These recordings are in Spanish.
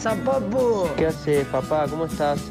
Pasa? ¿Qué haces, papá? ¿Cómo estás?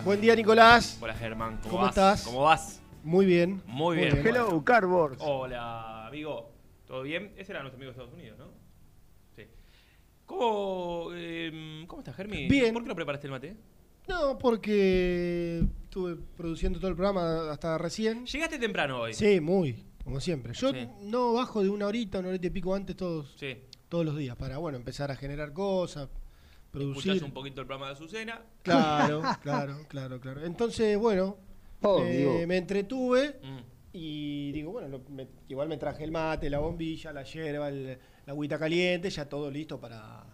Día. Buen día, Nicolás. Hola, Germán. ¿Cómo, ¿Cómo vas? estás? ¿Cómo vas? Muy bien. Muy bien. Hello, Cardboard. Hola, amigo. ¿Todo bien? Ese era nuestro amigo de Estados Unidos, ¿no? Sí. ¿Cómo, eh, ¿cómo estás, Germi? Bien. ¿Por qué no preparaste el mate? No, porque estuve produciendo todo el programa hasta recién. Llegaste temprano hoy. Sí, muy, como siempre. Yo Sí. no bajo de una horita, una horita y pico antes todos, Sí. todos los días para, bueno, empezar a generar cosas, producir. Escuchás un poquito el programa de Azucena. Claro, claro, claro, claro. Entonces, bueno, eh, me entretuve Mm. y digo, bueno, lo- me- igual me traje el mate, la bombilla, la yerba, el- la agüita caliente, ya todo listo para,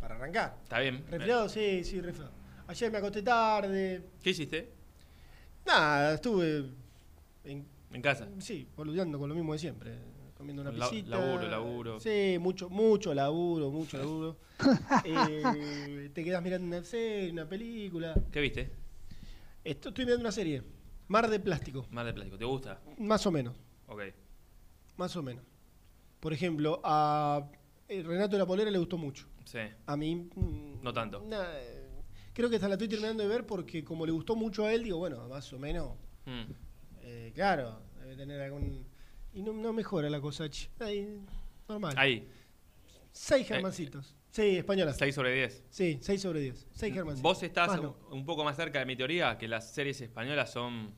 para arrancar. Está bien. Resfriado, sí, sí, resfriado. Ayer me acosté tarde. ¿Qué hiciste? Nada, estuve en, En casa. sí, boludeando con lo mismo de siempre. Comiendo una La- pisita. laburo, laburo. Sí, mucho, mucho laburo, mucho laburo. Eh, te quedas mirando una serie, una película. ¿Qué viste? Esto, estoy mirando una serie. Mar de plástico, Mar de plástico. ¿Te gusta? más o menos, Ok. más o menos. Por ejemplo, a eh, Renato de la Polera le gustó mucho. Sí. A mí... mm, No tanto. eh, creo que hasta la estoy terminando de ver porque como le gustó mucho a él, digo, bueno, más o menos, Mm. eh, claro, debe tener algún... Y no, no mejora la cosa. Ahí, normal. Ahí, Seis germancitos. Sí, españolas. 6 sobre 10. Sí, 6 sobre 10. 6 germancitos. Vos estás un, poco más cerca de mi teoría, que las series españolas son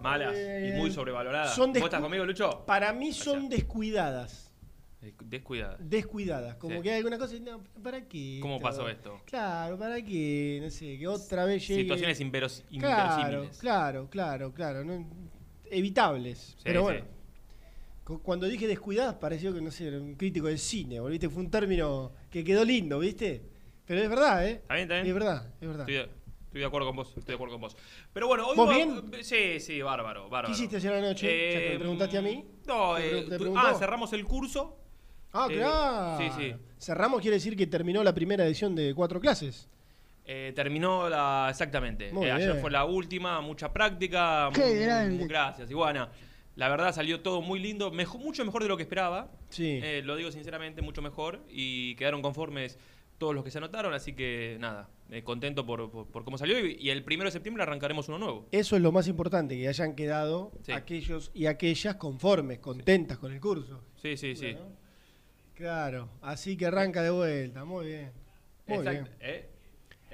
malas Eh, y muy sobrevaloradas. son ¿Vos estás conmigo, Lucho? Para mí son descuidadas. Eh, Descuidada. Descuidadas. Como Sí. que hay alguna cosa y no, ¿para qué? ¿Cómo esto? pasó esto? Claro, ¿para qué? No sé, que otra vez llegue... Situaciones inveros- Claro, inverosímiles. claro, claro, claro. no- evitables. pero bueno. cu- Cuando dije descuidadas pareció que, no sé, era un crítico del cine, ¿o ¿viste? Fue un término que quedó lindo, ¿viste? Pero es verdad, ¿eh? ¿Está bien, está bien? Es verdad, es verdad. Estoy de, estoy de acuerdo con vos, estoy de acuerdo con vos. Pero bueno, hoy ¿Vos va- bien? Sí, sí, bárbaro, bárbaro. ¿Qué hiciste ayer anoche? Ya que me Eh, preguntaste a mí. No, ¿Te eh, ah, cerramos el curso. Ah, Eh, claro. sí, sí. Cerramos quiere decir que terminó la primera edición de cuatro clases. Eh, terminó la. Exactamente. Eh, ayer fue la última, mucha práctica. Qué muy- grande. muy gracias, Iguana. La verdad salió todo muy lindo, mucho mejor de lo que esperaba. Sí. Eh, lo digo sinceramente, mucho mejor. Y quedaron conformes todos los que se anotaron, así que nada, eh, contento por, por- por cómo salió. Y, y el primero de septiembre arrancaremos uno nuevo. Eso es lo más importante, que hayan quedado Sí. aquellos y aquellas conformes, contentas con el curso. Sí, sí, sí. Claro, así que arranca de vuelta, muy bien. Muy Exacto. bien. Eh,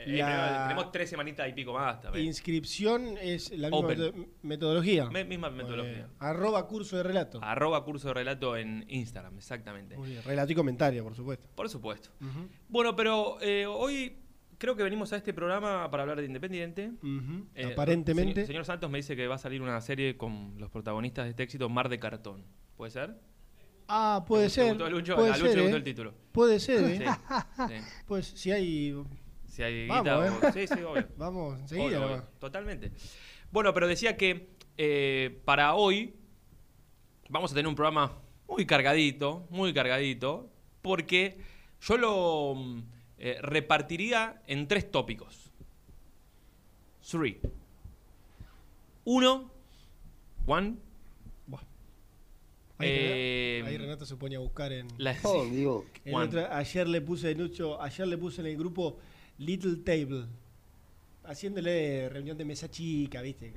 eh, La- tenemos- tres semanitas y pico más también. Inscripción es la misma Open. metodología. Me- misma metodología. Arroba curso de relato. Arroba curso de relato en Instagram, exactamente. Muy bien. Relato y comentario, por supuesto. Por supuesto. Bueno, pero eh, hoy creo que venimos a este programa para hablar de Independiente. Eh, Aparentemente. Señor, señor Santos me dice que va a salir una serie con los protagonistas de este éxito, Mar de Cartón. ¿Puede ser? Ah, puede ¿Te ser. gustó a Lucho? puede a Lucho ser, le gustó ¿eh? el título. Puede ser, Sí, ¿eh? sí. Pues si hay. Si hay Vamos, guita ¿eh? o- Sí, sí, obvio. Vamos, enseguida Obvio, nomás. Totalmente. Bueno, pero decía que eh, para hoy vamos a tener un programa muy cargadito, muy cargadito, porque yo lo mm, eh, repartiría en tres tópicos. Three. Uno. One. Buah. Ahí, Eh, Renato, ahí Renato se pone a buscar en. La, Oh, Dios. en Juan. otra- ayer le puse Nucho, ayer le puse en el grupo Little Table. Haciéndole reunión de mesa chica, ¿viste?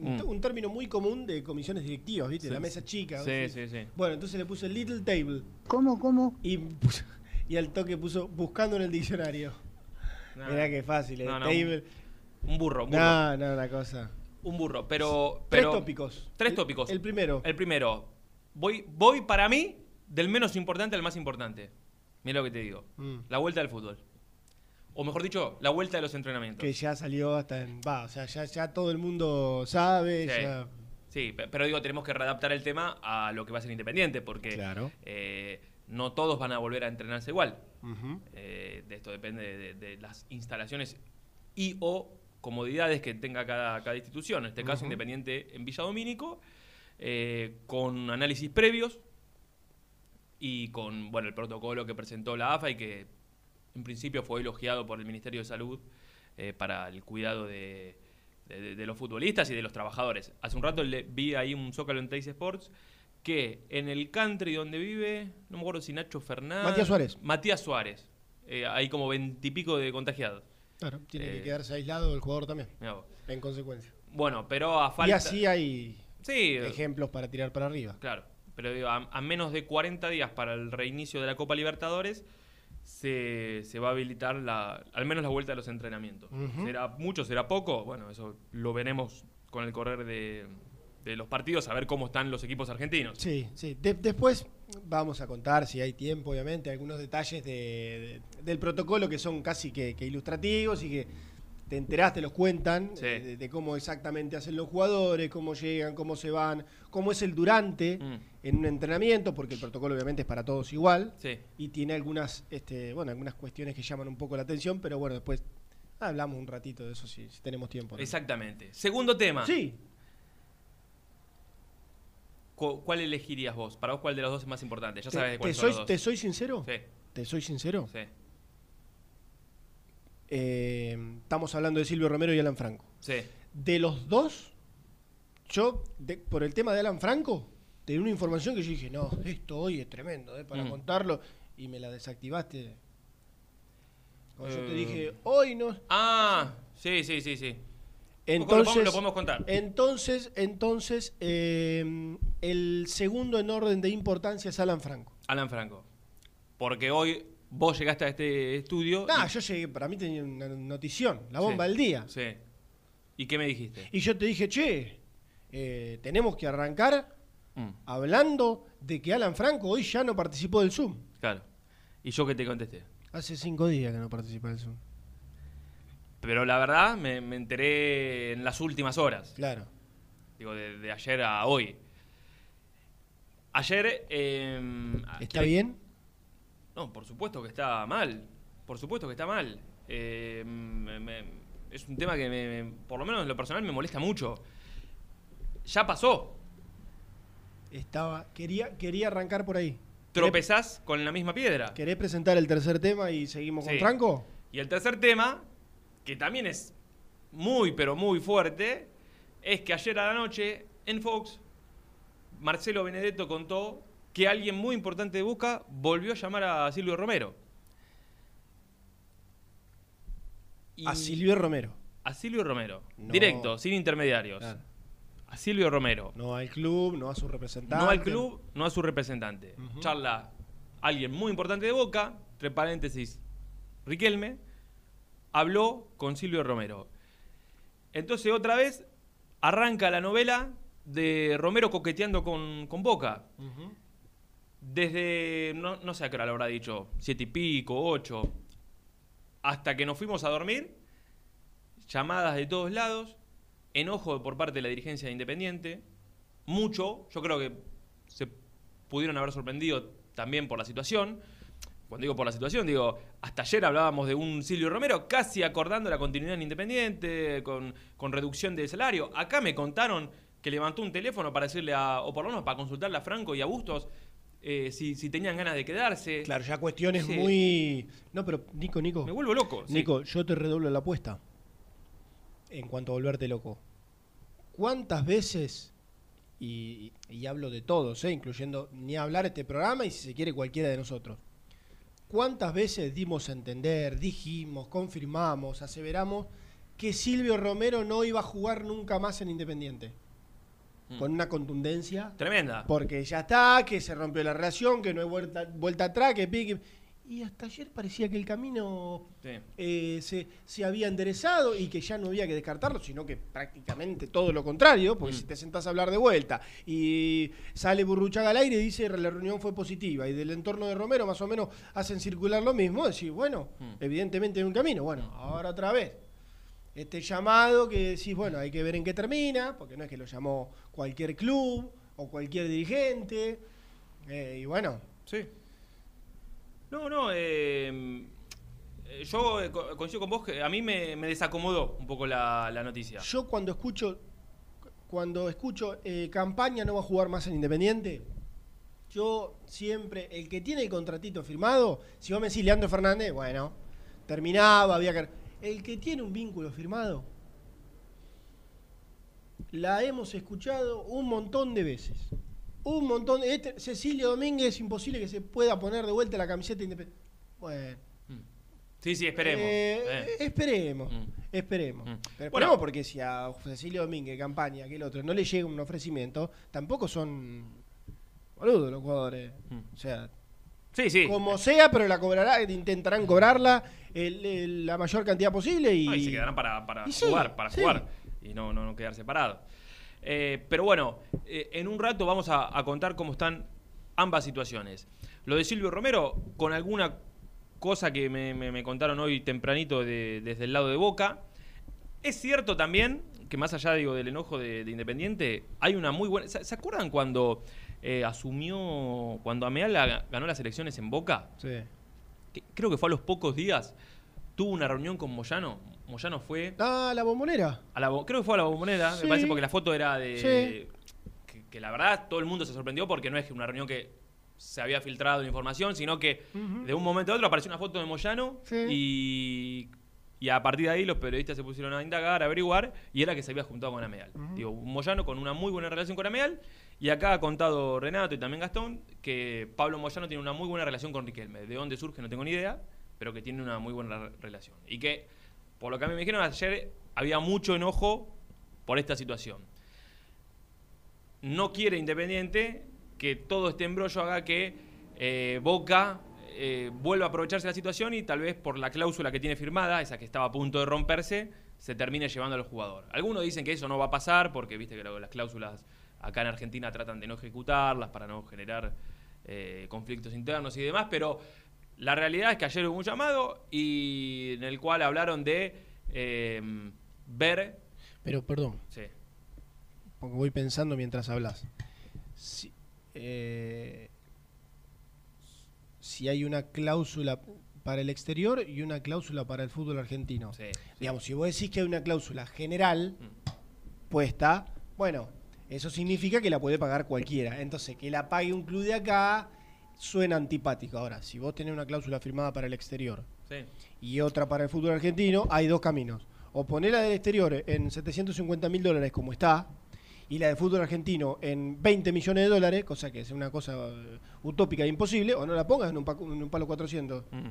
Un, Mm. un término muy común de comisiones directivas, ¿viste? Sí. La mesa chica. Sí, ¿viste? sí, sí. Bueno, entonces le puse Little Table. ¿Cómo, cómo? Y, puso- y al toque puso buscando en el diccionario. No, Mirá qué fácil, el No, no, table. Un burro, un burro. No, no, una cosa. Un burro, pero, Tres tópicos. Tres El- tópicos. El primero. El primero. Voy, voy para mí del menos importante al más importante. Mira lo que te digo. Mm. La vuelta del fútbol. O mejor dicho, la vuelta de los entrenamientos. Que ya salió hasta en. Va, o sea, ya, ya todo el mundo sabe. Sí. Ya, Sí, pe- pero digo, tenemos que readaptar el tema a lo que va a ser independiente, porque Claro. eh, no todos van a volver a entrenarse igual. Eh, de esto depende de, de- de las instalaciones y o comodidades que tenga cada, cada institución. En este caso. Independiente en Villa Domínico, eh, con análisis previos y con bueno el protocolo que presentó la AFA y que en principio fue elogiado por el Ministerio de Salud eh, para el cuidado de, de- de- de los futbolistas y de los trabajadores. Hace un rato le vi ahí un zócalo en Teis Sports que en el country donde vive, no me acuerdo si Nacho Fernández... Matías Suárez. Matías Suárez. Eh, hay como veintipico de contagiados. Claro, tiene Eh, que quedarse aislado el jugador también, en consecuencia. Bueno, pero a falta... Y así hay Sí, ejemplos para tirar para arriba. Claro, pero digo, a, a menos de 40 días para el reinicio de la Copa Libertadores, se, se va a habilitar la, al menos la vuelta de los entrenamientos. ¿Será mucho, será poco? Bueno, eso lo veremos con el correr de, de los partidos, a ver cómo están los equipos argentinos. Sí, sí. De- después vamos a contar, si hay tiempo, obviamente, algunos detalles de- de- del protocolo que son casi que, que ilustrativos y que te enteraste, los cuentan, Sí. eh, de, de cómo exactamente hacen los jugadores, cómo llegan, cómo se van, cómo es el durante Mm. en un entrenamiento, porque el protocolo obviamente es para todos igual. Sí. y tiene algunas, este, bueno, algunas cuestiones que llaman un poco la atención, pero bueno, después hablamos un ratito de eso si, si tenemos tiempo. ¿no? Exactamente. Segundo tema. Sí, Cu- ¿Cuál elegirías vos? Para vos, ¿cuál de los dos es más importante? Ya te, sabes te son soy, los dos. te soy sincero, Sí, te soy sincero. sí, Eh, estamos hablando de Silvio Romero y Alan Franco. sí. De los dos, yo, de- por el tema de Alan Franco, tenía una información que yo dije, no, esto hoy es tremendo, ¿eh? para Mm. contarlo, y me la desactivaste. Cuando yo te Eh. dije, hoy no. Ah, sí, sí, sí, sí. Entonces, lo podemos contar. entonces, entonces eh, el segundo en orden de importancia es Alan Franco. Alan Franco. Porque hoy vos llegaste a este estudio. Nah, y- yo llegué, para mí tenía una notición, la bomba Sí, del día. Sí. ¿Y qué me dijiste? Y yo te dije, che, eh, tenemos que arrancar Mm, hablando de que Alan Franco hoy ya no participó del Zoom. claro. ¿Y yo qué te contesté? Hace cinco días que no participa del Zoom. Pero la verdad me, me enteré en las últimas horas. Claro. Digo, de, de ayer a hoy. Ayer. eh, ¿Está bien? No, por supuesto que está mal. Por supuesto que está mal. Eh, me- me- es un tema que, me- por lo menos en lo personal, me molesta mucho. Ya pasó. Estaba, quería, quería arrancar por ahí. Tropezás con la misma piedra. ¿Querés presentar el tercer tema y seguimos Sí. con Franco? Y el tercer tema, que también es muy, pero muy fuerte, es que ayer a la noche en Fox, Marcelo Benedetto contó que alguien muy importante de Boca volvió a llamar a Silvio Romero. Y- A Silvio Romero. A Silvio Romero. No. Directo, sin intermediarios. Claro. A Silvio Romero. No al club, no a su representante. No al club, no a su representante. Charla alguien muy importante de Boca, entre paréntesis, Riquelme, habló con Silvio Romero. Entonces otra vez arranca la novela de Romero coqueteando con, con Boca. Desde, no, no sé a qué hora lo habrá dicho, siete y pico, ocho, hasta que nos fuimos a dormir, llamadas de todos lados, enojo por parte de la dirigencia de Independiente, mucho, yo creo que se pudieron haber sorprendido también por la situación. Cuando digo por la situación, digo, hasta ayer hablábamos de un Silvio Romero casi acordando la continuidad en Independiente, con, con reducción de salario. Acá me contaron que levantó un teléfono para decirle a, o por lo menos para consultarle a Franco y a Bustos eh, si, si tenían ganas de quedarse. Claro, ya cuestiones Sí. muy. No, pero Nico, Nico. Me vuelvo loco. sí. Nico, yo te redoblo la apuesta. En cuanto a volverte loco. ¿Cuántas veces, y, y hablo de todos, eh, incluyendo ni hablar este programa y si se quiere cualquiera de nosotros, ¿cuántas veces dimos a entender, dijimos, confirmamos, aseveramos que Silvio Romero no iba a jugar nunca más en Independiente? Mm. Con una contundencia Tremenda. porque ya está, que se rompió la relación, que no hay vuelta, vuelta atrás, que pique. Y hasta ayer parecía que el camino Sí. eh, se, se había enderezado y que ya no había que descartarlo, sino que prácticamente todo lo contrario, porque Mm. si te sentás a hablar de vuelta y sale Burruchaga al aire y dice la reunión fue positiva y del entorno de Romero más o menos hacen circular lo mismo, decís, bueno, Mm. evidentemente hay un camino, bueno, ahora otra vez. Este llamado que decís, bueno, hay que ver en qué termina, porque no es que lo llamó cualquier club o cualquier dirigente, eh, y bueno, Sí. No, no, eh, eh, yo co- coincido con vos que a mí me, me desacomodó un poco la, la noticia. Yo cuando escucho cuando escucho eh, campaña no va a jugar más en Independiente, yo siempre, el que tiene el contratito firmado, si vos me decís Leandro Fernández, bueno, terminaba, había que... El que tiene un vínculo firmado, la hemos escuchado un montón de veces. Un montón de... Este, Cecilio Domínguez es imposible que se pueda poner de vuelta la camiseta Independiente. Bueno, Sí, sí, esperemos. eh, eh. Esperemos, Mm. esperemos. Mm. Pero Bueno. esperemos porque si a Cecilio Domínguez, campaña, que el otro, no le llega un ofrecimiento, tampoco son boludos los jugadores. Mm. O sea, Sí, sí. como sea, pero la cobrará, intentarán cobrarla el- el- la mayor cantidad posible y, y se quedarán para, para y sí, jugar, para sí. jugar. Y no, no, no quedar separados. Eh, pero bueno, eh, en un rato vamos a, a contar cómo están ambas situaciones. Lo de Silvio Romero, con alguna cosa que me, me- me contaron hoy tempranito de- desde el lado de Boca. Es cierto también que más allá digo, del enojo de, de Independiente, hay una muy buena... ¿Se, se acuerdan cuando eh, asumió, cuando Ameala ganó las elecciones en Boca? Sí. Que creo que fue a los pocos días, tuvo una reunión con Moyano. Moyano fue Ah, la bombonera. a la, bo- creo que fue a la bombonera, Sí. me parece porque la foto era de... Sí. Que, que la verdad todo el mundo se sorprendió porque no es que una reunión que se había filtrado la información, sino que de un momento a otro apareció una foto de Moyano y Y a partir de ahí los periodistas se pusieron a indagar, a averiguar, y era que se había juntado con Ameal. Digo, un Moyano con una muy buena relación con Ameal, y acá ha contado Renato y también Gastón que Pablo Moyano tiene una muy buena relación con Riquelme. De dónde surge no tengo ni idea, pero que tiene una muy buena re- relación. Y que, por lo que a mí me dijeron ayer, había mucho enojo por esta situación. No quiere Independiente que todo este embrollo haga que eh, Boca eh, vuelva a aprovecharse de la situación y tal vez por la cláusula que tiene firmada, esa que estaba a punto de romperse, se termine llevando al jugador. Algunos dicen que eso no va a pasar porque viste que las cláusulas acá en Argentina tratan de no ejecutarlas para no generar eh, conflictos internos y demás, pero la realidad es que ayer hubo un llamado y en el cual hablaron de eh, ver... Pero, perdón, Sí, porque voy pensando mientras hablas. Si, eh, si hay una cláusula para el exterior y una cláusula para el fútbol argentino. sí, sí. Digamos, si vos decís que hay una cláusula general puesta, bueno, eso significa que la puede pagar cualquiera. Entonces, que la pague un club de acá suena antipático. Ahora, si vos tenés una cláusula firmada para el exterior sí. y otra para el fútbol argentino, hay dos caminos. O poner la del exterior en 750 mil dólares como está, y la del fútbol argentino en 20 millones de dólares, cosa que es una cosa eh, utópica e imposible, o no la pongas en un, pa- en un palo 400. Mm.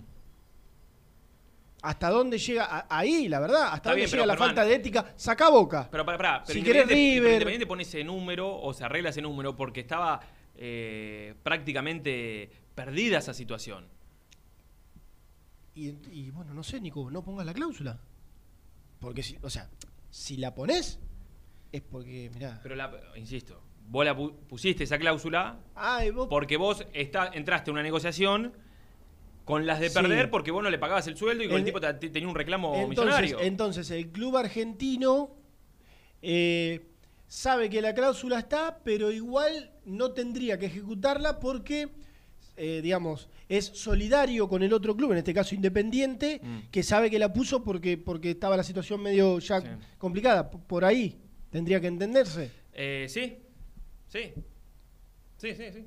¿Hasta dónde llega? Ahí, la verdad, hasta Está dónde bien, llega pero, la falta de ética. Saca boca. Pero para, para, pero Si Independiente- River- Independiente pone ese número o se arregla ese número porque estaba eh, prácticamente perdida esa situación. Y, y, bueno, no sé, Nico, no pongas la cláusula. Porque, si, o sea, si la pones, es porque, mirá. Pero la, insisto, vos la pu- pusiste esa cláusula Ay, vos- porque vos está, entraste en una negociación con las de Sí. perder porque vos no le pagabas el sueldo y con el, El- tipo te- te- tenía un reclamo entonces, millonario. entonces, el club argentino eh, sabe que la cláusula está, pero igual no tendría que ejecutarla porque, eh, digamos, es solidario con el otro club, en este caso Independiente, Mm. que sabe que la puso porque, porque estaba la situación medio ya Sí. complicada. Por ahí tendría que entenderse. Eh, sí, sí, sí, sí, sí.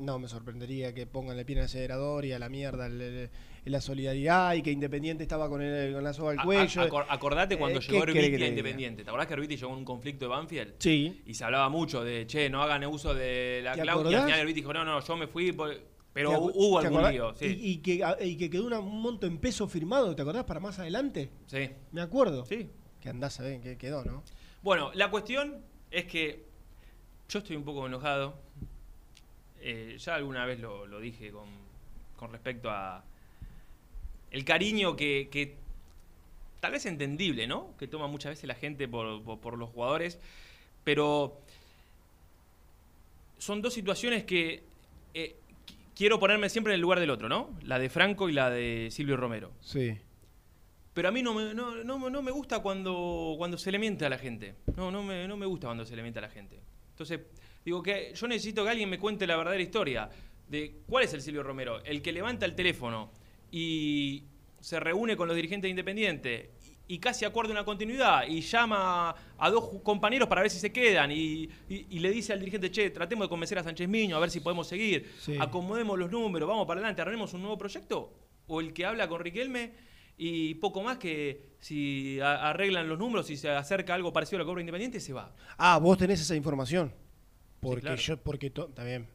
No me sorprendería que pongan el pie en el acelerador y a la mierda el- el- la solidaridad y que Independiente estaba con, el, con la soga al A- a- cuello. acor- acordate cuando Eh, ¿qué llegó Herbiti a? Independiente. ¿Te acordás que Herbiti llegó en un conflicto de Banfield? Sí. Y se hablaba mucho de, che, no hagan uso de la ¿Te cláusula. Y al acordás? final Herbiti dijo, no, no, yo me fui, por- pero ¿Te acu- hubo algún lío. Sí, Y, y que, y que quedó una- un monto en peso firmado, ¿te acordás? Para más adelante. sí, Me acuerdo. sí. Que andás a ver en qué quedó, ¿no? Bueno, la cuestión es que yo estoy un poco enojado. Eh, ya alguna vez lo, lo dije con, con respecto a el cariño que, que tal vez entendible, ¿no? Que toma muchas veces la gente por, por- por los jugadores, pero son dos situaciones que eh, qui- quiero ponerme siempre en el lugar del otro, ¿no? La de Franco y la de Silvio Romero. Sí. Pero a mí no me, no, no- no me gusta cuando, cuando se le miente a la gente. No, no me, no me gusta cuando se le miente a la gente. Entonces, digo que yo necesito que alguien me cuente la verdadera historia de cuál es el Silvio Romero, el que levanta el teléfono y se reúne con los dirigentes de Independiente y, casi acuerda una continuidad y llama a dos compañeros para ver si se quedan y, y- y le dice al dirigente, che, tratemos de convencer a Sánchez Miño a ver si podemos seguir, Sí. acomodemos los números, vamos para adelante, armemos un nuevo proyecto, o el que habla con Riquelme y poco más que si arreglan los números y se acerca algo parecido a que cobra Independiente, se va. Ah, vos tenés esa información. Porque claro. yo, porque bien.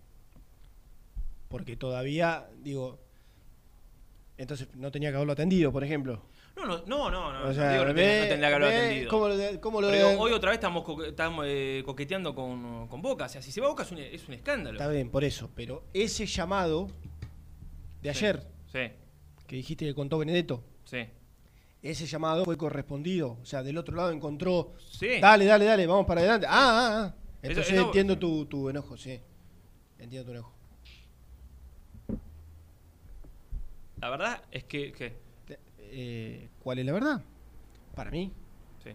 Porque todavía, digo. Entonces no tenía que haberlo atendido, por ejemplo. No, no, no, no, no, O no sea, digo no, ve- no tendría que haberlo ve atendido. ¿Cómo lo, de- cómo lo Pero de- digo, hoy otra vez estamos, co- estamos eh, coqueteando con, con Boca. O sea, si se va Boca es un, es un escándalo. Está bien, por eso. Pero ese llamado de Sí. ayer, Sí, que dijiste que contó Benedetto, sí. ese llamado fue correspondido. O sea, del otro lado encontró. Sí. Dale, dale, dale, vamos para adelante. Ah, ah, ah. Entonces eso- entiendo tu, tu enojo, sí. Entiendo tu enojo. La verdad es que... que- Eh, ¿Cuál es la verdad? Para mí, sí.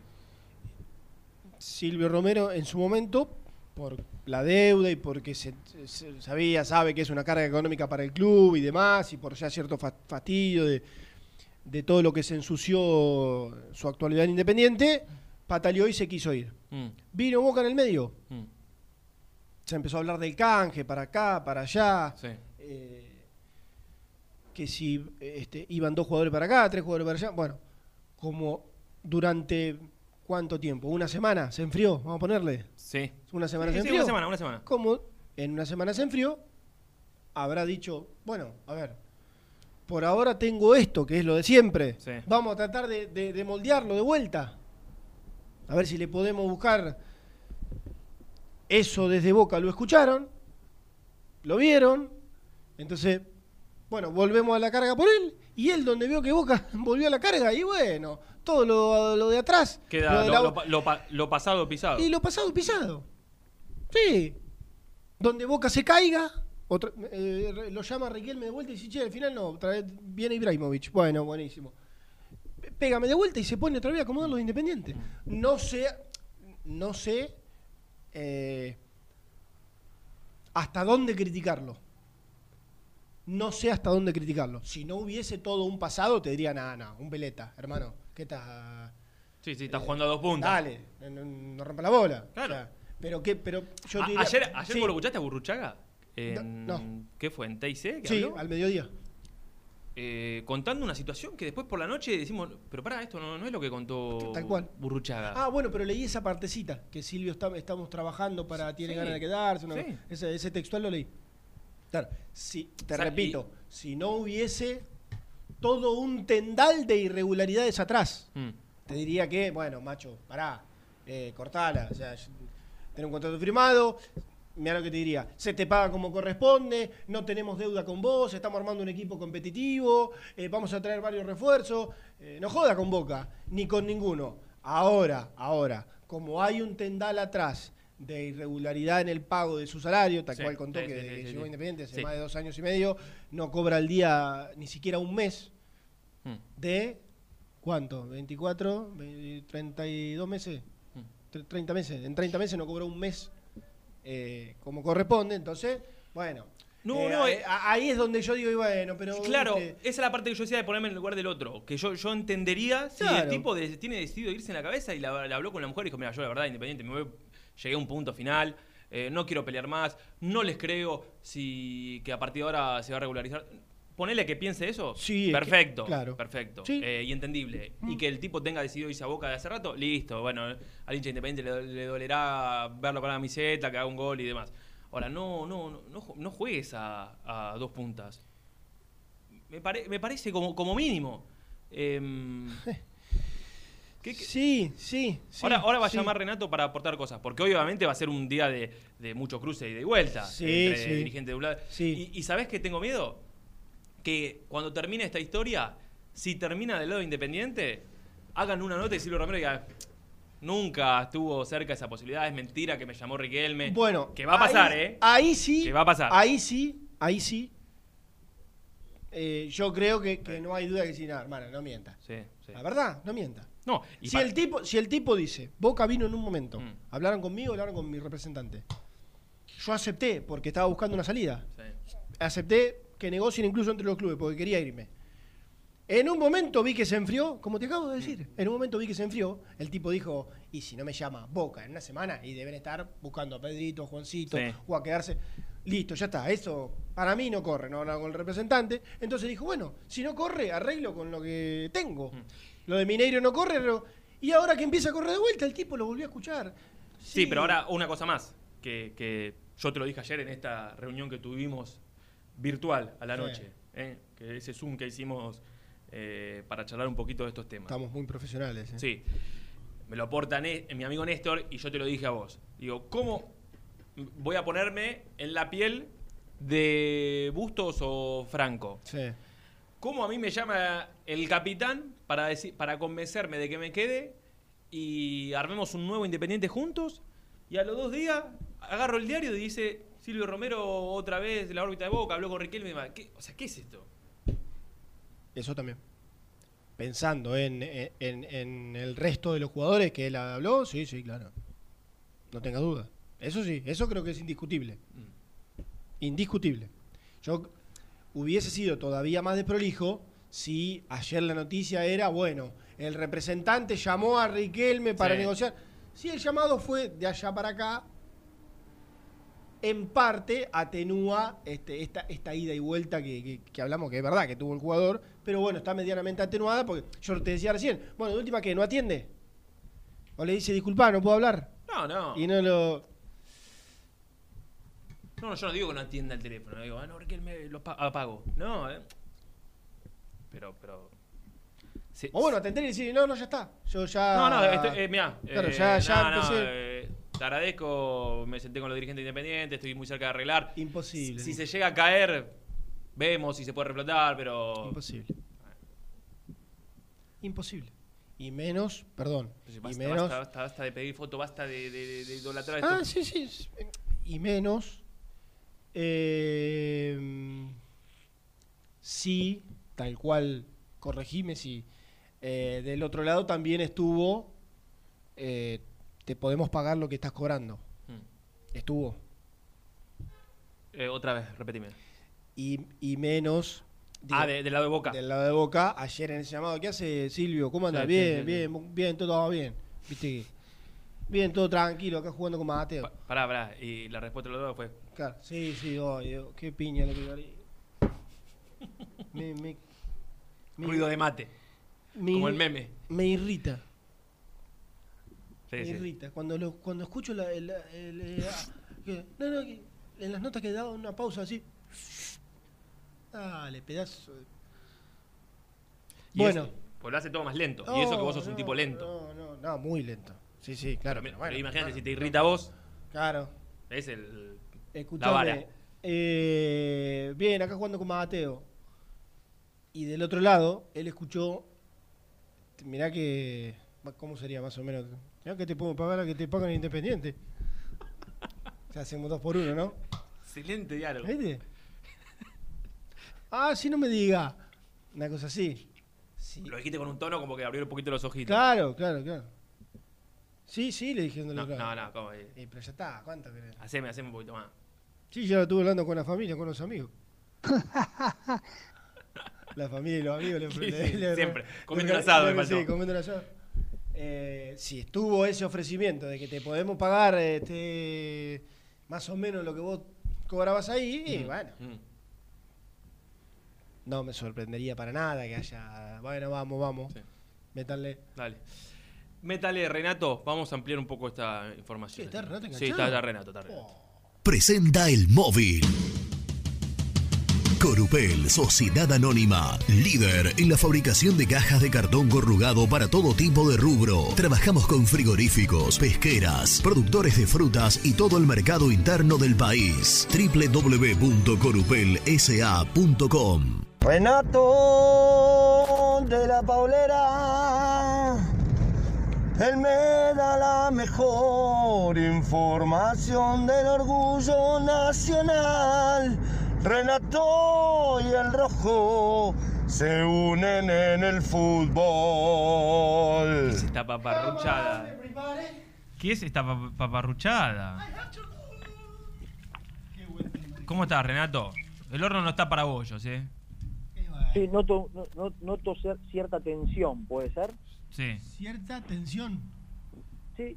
Silvio Romero en su momento, por la deuda y porque se, se- sabía, sabe que es una carga económica para el club y demás, y por ya cierto fa- fastidio de, de todo lo que se ensució su actualidad en Independiente, pataleó y se quiso ir. Mm, Vino Boca en el medio, mm, se empezó a hablar del canje para acá, para allá. sí. Eh, que si este, iban dos jugadores para acá, tres jugadores para allá. Bueno, como durante cuánto tiempo, una semana se enfrió, vamos a ponerle. Sí. Una semana Sí, se sí, enfrió. una semana, una semana. Como en una semana se enfrió, habrá dicho, bueno, a ver, por ahora tengo esto, que es lo de siempre. Sí. Vamos a tratar de, de- de moldearlo de vuelta. A ver si le podemos buscar eso desde Boca. Lo escucharon, lo vieron, entonces, bueno, volvemos a la carga por él. Y él, donde vio que Boca volvió a la carga, y bueno, todo lo, lo de atrás. Queda lo de lo, la- lo pa- lo pa- lo pasado pisado. y lo pasado pisado. Sí. Donde Boca se caiga, otra- eh, lo llama Riquelme de vuelta y dice, che, al final no, otra vez viene Ibrahimovic. Bueno, buenísimo. Pégame de vuelta y se pone otra vez a acomodar los independientes. No sé, no sé eh, hasta dónde criticarlo. No sé hasta dónde criticarlo. Si no hubiese todo un pasado, te diría, nada, nada, un veleta, hermano. ¿Qué estás? Sí, sí, está jugando a dos puntas. Dale, no, no- no rompa la bola. Claro. O sea, pero qué, pero yo A- te diría, ayer ayer sí, vos lo escuchaste a Burruchaga. En- No, no. ¿Qué fue? ¿En TIC? que Sí, habló? al mediodía. Eh, contando una situación que después por la noche decimos, pero pará, esto no, no es lo que contó Tal cual. Burruchaga. Ah, bueno, pero leí esa partecita que Silvio está, estamos trabajando para tiene Sí. ganas de quedarse. una- Sí. ese, ese textual lo leí. Claro, si, te O sea, repito, si no hubiese todo un tendal de irregularidades atrás, Mm. te diría que, bueno, macho, pará, eh, cortala, o sea, tener un contrato firmado, mira lo que te diría, se te paga como corresponde, no tenemos deuda con vos, estamos armando un equipo competitivo, eh, vamos a traer varios refuerzos, eh, no joda con Boca, ni con ninguno. Ahora, ahora, como hay un tendal atrás de irregularidad en el pago de su salario, tal Sí, cual contó sí, que sí, llegó. Independiente hace más de dos años y medio, no cobra al día ni siquiera un mes Mm. de ¿cuánto? ¿24? Ve- ¿32 meses? Mm. Tre- 30 meses. En 30 meses no cobró un mes eh, como corresponde, entonces, bueno. No, eh, no, ahí- eh, ahí es donde yo digo, y bueno, pero. Claro, viste, esa es la parte que yo decía de ponerme en el lugar del otro. Que yo, yo entendería si el tipo de- tiene decidido irse en la cabeza y la, la habló con la mujer y dijo, mira, yo la verdad, independiente, me voy- llegué a un punto final, eh, no quiero pelear más, no les creo si que a partir de ahora se va a regularizar. Ponele que piense eso. Sí, es que- perfecto. claro. Perfecto. Sí. eh, y entendible. Y que el tipo tenga decidido irse a boca de hace rato, listo. Bueno, al hincha independiente le, le dolerá verlo con la camiseta, que haga un gol y demás. Ahora, no, no, no, no, ju- no juegues a, a dos puntas. Me, pare- me parece como, como mínimo. Em, ¿qué- qué- Sí, sí. sí, ahora, ahora va a llamar Renato para aportar cosas, porque obviamente va a ser un día de, de mucho cruce y de vuelta Sí, entre sí. dirigente de un lado. Sí. Y, y ¿sabés qué tengo miedo? Que cuando termine esta historia, si termina del lado independiente, hagan una nota y Silvio Romero diga, nunca estuvo cerca esa posibilidad, es mentira que me llamó Riquelme. Bueno. Que va a pasar, ahí- ¿eh? Ahí sí. Que va a pasar. Ahí sí, ahí sí. Eh, yo creo que, que no hay duda que si nada, hermano, no mienta. Sí, sí. La verdad, no mienta. No, y Si el, tipo, si el tipo dice, Boca vino en un momento, Mm. hablaron conmigo, hablaron con mi representante. Yo acepté porque estaba buscando una salida. Sí. Acepté que negocien incluso entre los clubes porque quería irme. En un momento vi que se enfrió, como te acabo de decir, en un momento vi que se enfrió, el tipo dijo, y si no me llama Boca en una semana, y deben estar buscando a Pedrito, Juancito, Sí. o a quedarse, listo, ya está, eso para mí no corre, no habla con el representante, entonces dijo, bueno, si no corre, arreglo con lo que tengo. Mm. Lo de Mineiro no corre, pero- y ahora que empieza a correr de vuelta, el tipo lo volvió a escuchar. Sí, pero ahora una cosa más, que, que yo te lo dije ayer en esta reunión que tuvimos virtual a la Sí. noche, ¿eh? que ese Zoom que hicimos eh, para charlar un poquito de estos temas. Estamos muy profesionales. ¿eh? Sí, me lo aporta mi amigo Néstor y yo te lo dije a vos. Digo, ¿cómo voy a ponerme en la piel de Bustos o Franco? Sí. ¿Cómo a mí me llama el capitán para, decir, para convencerme de que me quede y armemos un nuevo Independiente juntos? Y a los dos días agarro el diario y dice Silvio Romero otra vez de la órbita de Boca, habló con Riquelme y demás. ¿Qué- o sea, ¿qué es esto? Eso también. Pensando en, en- el resto de los jugadores que él habló, sí, sí, claro. No tenga duda. Eso sí, eso creo que es indiscutible. Indiscutible. Yo hubiese sido todavía más desprolijo si ayer la noticia era, bueno, el representante llamó a Riquelme para Sí. negociar. Si el llamado fue de allá para acá, en parte atenúa este, esta, esta ida y vuelta que, que- que hablamos, que es verdad que tuvo el jugador, pero bueno, está medianamente atenuada porque yo te decía recién, bueno, de última que no atiende. O le dice, disculpa, no puedo hablar. No, no. Y no lo... No, yo no digo que no atienda el teléfono. Digo, ah, no, Riquelme, lo pa- apago. No, eh. Pero, pero. Sí, O bueno, atender y decir, no, no, ya está. Yo ya... No, no, estoy, eh, mirá. Claro, eh, ya- ya no, no, empecé. eh, te agradezco, me senté con los dirigentes independientes, estoy muy cerca de arreglar. Imposible. Si se llega a caer, vemos si se puede reflotar, pero. Imposible. Imposible. Y menos, perdón, Pues y Basta, menos... basta, basta, basta de pedir foto, basta de, de, de- idolatrar esto. Ah, sí, sí. sí. Y menos. eh, sí, tal cual, corregime si. eh, del otro lado también estuvo. eh, te podemos pagar lo que estás cobrando. Mm. Estuvo. Eh, otra vez, repetime. Y, y menos. digo, ah, de- del lado de boca. Del lado de Boca, ayer en ese llamado, ¿qué hace Silvio? ¿Cómo anda? Sí, bien, sí, sí, bien, bien, todo va bien. ¿Viste? Bien, todo tranquilo, acá jugando con Mateo. Pa- Pará, pará. Y la respuesta de los dos fue. Claro, sí, sí, oh, qué piña lo que. Me, me, me- Ruido de mate. Como el meme. Me irrita, Sí, me sí. irrita. Cuando lo, cuando escucho la, el, el- el- ah, que- no, no, que en las notas que daba una pausa así. Dale, pedazo. de- Bueno. eso, pues lo hace todo más lento. y eso que vos sos un tipo lento. No, no, no, muy lento. Sí, sí, claro. Pero, pero bueno, imagínate, si te irrita vos, Claro. es el. Escuchame, vara. eh, bien, acá jugando con Mateo. Y del otro lado, él escuchó. Mirá que. ¿Cómo sería más o menos? Mirá que te puedo pagar a que te pagan Independiente. O sea, hacemos dos por uno, ¿no? Excelente diálogo. ¿Viste? Ah, si no me diga. Una cosa así. Sí. Lo dijiste con un tono como que abrió un poquito los ojitos. Claro, claro, claro. Sí, sí, le dije. No, claro. no, no, ¿cómo? Eh, Eh, pero ya está, ¿cuánto querés? Haceme, haceme un poquito más. Sí, ya lo estuve hablando con la familia, con los amigos. la familia y los amigos. Le, Sí, le- sí, le- siempre. Comiendo un asado, le- Sí, comiendo un asado. Eh, si estuvo ese ofrecimiento de que te podemos pagar este, más o menos lo que vos cobrabas ahí, y bueno, mm. no me sorprendería para nada que haya. Bueno, vamos, vamos. Sí. Métanle. Dale. Métale, Renato. Vamos a ampliar un poco esta información. Sí, ¿está Renato Sí, enganchado? está, está Renato, está Renato. Presenta el móvil. Corupel, Sociedad Anónima, líder en la fabricación de cajas de cartón corrugado para todo tipo de rubro. Trabajamos con frigoríficos, pesqueras, productores de frutas y todo el mercado interno del país. www.corupelsa.com Renato de la Paulera, él me da la mejor información del orgullo nacional. Renato y el rojo se unen en el fútbol. Esta paparruchada. ¿Qué es esta pap- paparruchada? ¿Cómo estás, Renato? El horno no está para bollos, ¿eh? Sí, noto, no- no- noto cierta tensión, ¿puede ser? Sí. Cierta tensión. Sí,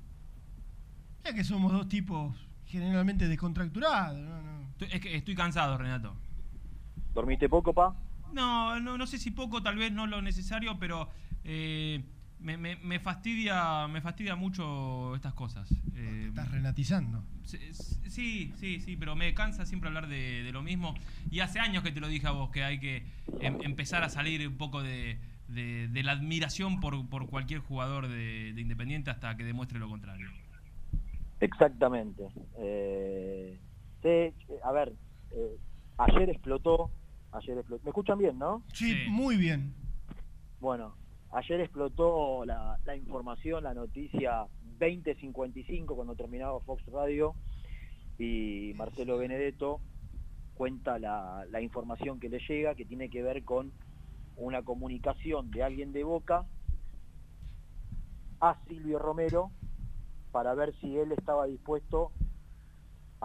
Ya que somos dos tipos generalmente descontracturados, ¿no? no. Estoy- Es que estoy cansado, Renato. ¿dormiste poco, pa? No, no, no sé si poco, tal vez no lo necesario, pero eh, me, me- me fastidia, me fastidia mucho estas cosas. Eh, Estás renatizando. Sí, sí, sí, sí, pero me cansa siempre hablar de, de lo mismo. Y hace años que te lo dije a vos, que hay que em- empezar a salir un poco de, de- de la admiración por, por cualquier jugador de, de Independiente hasta que demuestre lo contrario. Exactamente. Eh, sí, eh, a ver, eh, ayer explotó, ayer explotó. ¿Me escuchan bien, no? Sí, Sí. muy bien. Bueno, ayer explotó la, la información, la noticia 2055 cuando terminaba Fox Radio y Marcelo Benedetto cuenta la, la información que le llega que tiene que ver con una comunicación de alguien de Boca a Silvio Romero para ver si él estaba dispuesto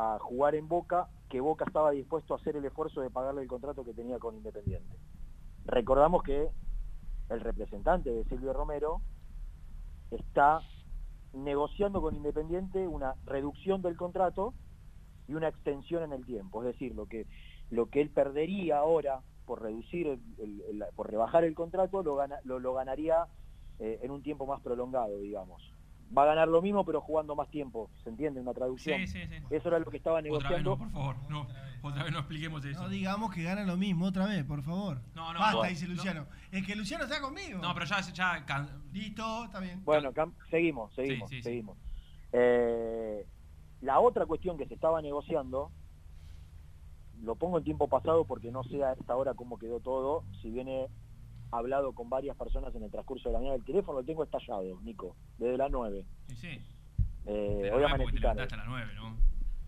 a jugar en Boca, que Boca estaba dispuesto a hacer el esfuerzo de pagarle el contrato que tenía con Independiente. Recordamos que el representante de Silvio Romero está negociando con Independiente una reducción del contrato y una extensión en el tiempo. Es decir, lo que, lo que él perdería ahora por reducir, el- el- por rebajar el contrato, lo, gana- lo, lo ganaría eh, en un tiempo más prolongado, digamos. Va a ganar lo mismo, pero jugando más tiempo. ¿Se entiende? Una traducción. Sí, sí, sí. Eso era lo que estaba Otra vez negociando. no, por favor. No, otra vez no expliquemos eso. No digamos que gana lo mismo otra vez, por favor. No, no, Basta, no. dice Luciano. Es que Luciano está conmigo. No, pero ya, ya can- Listo, está bien. Bueno, Cam- seguimos, seguimos, Sí, sí, sí. seguimos. Eh, la otra cuestión que se estaba negociando, lo pongo en tiempo pasado porque no sé a esta hora cómo quedó todo, si viene hablado con varias personas en el transcurso de la mañana. El teléfono lo tengo estallado, Nico, desde las 9. Sí, sí. Eh, hoy amanecí te tarde. a las 9, ¿no?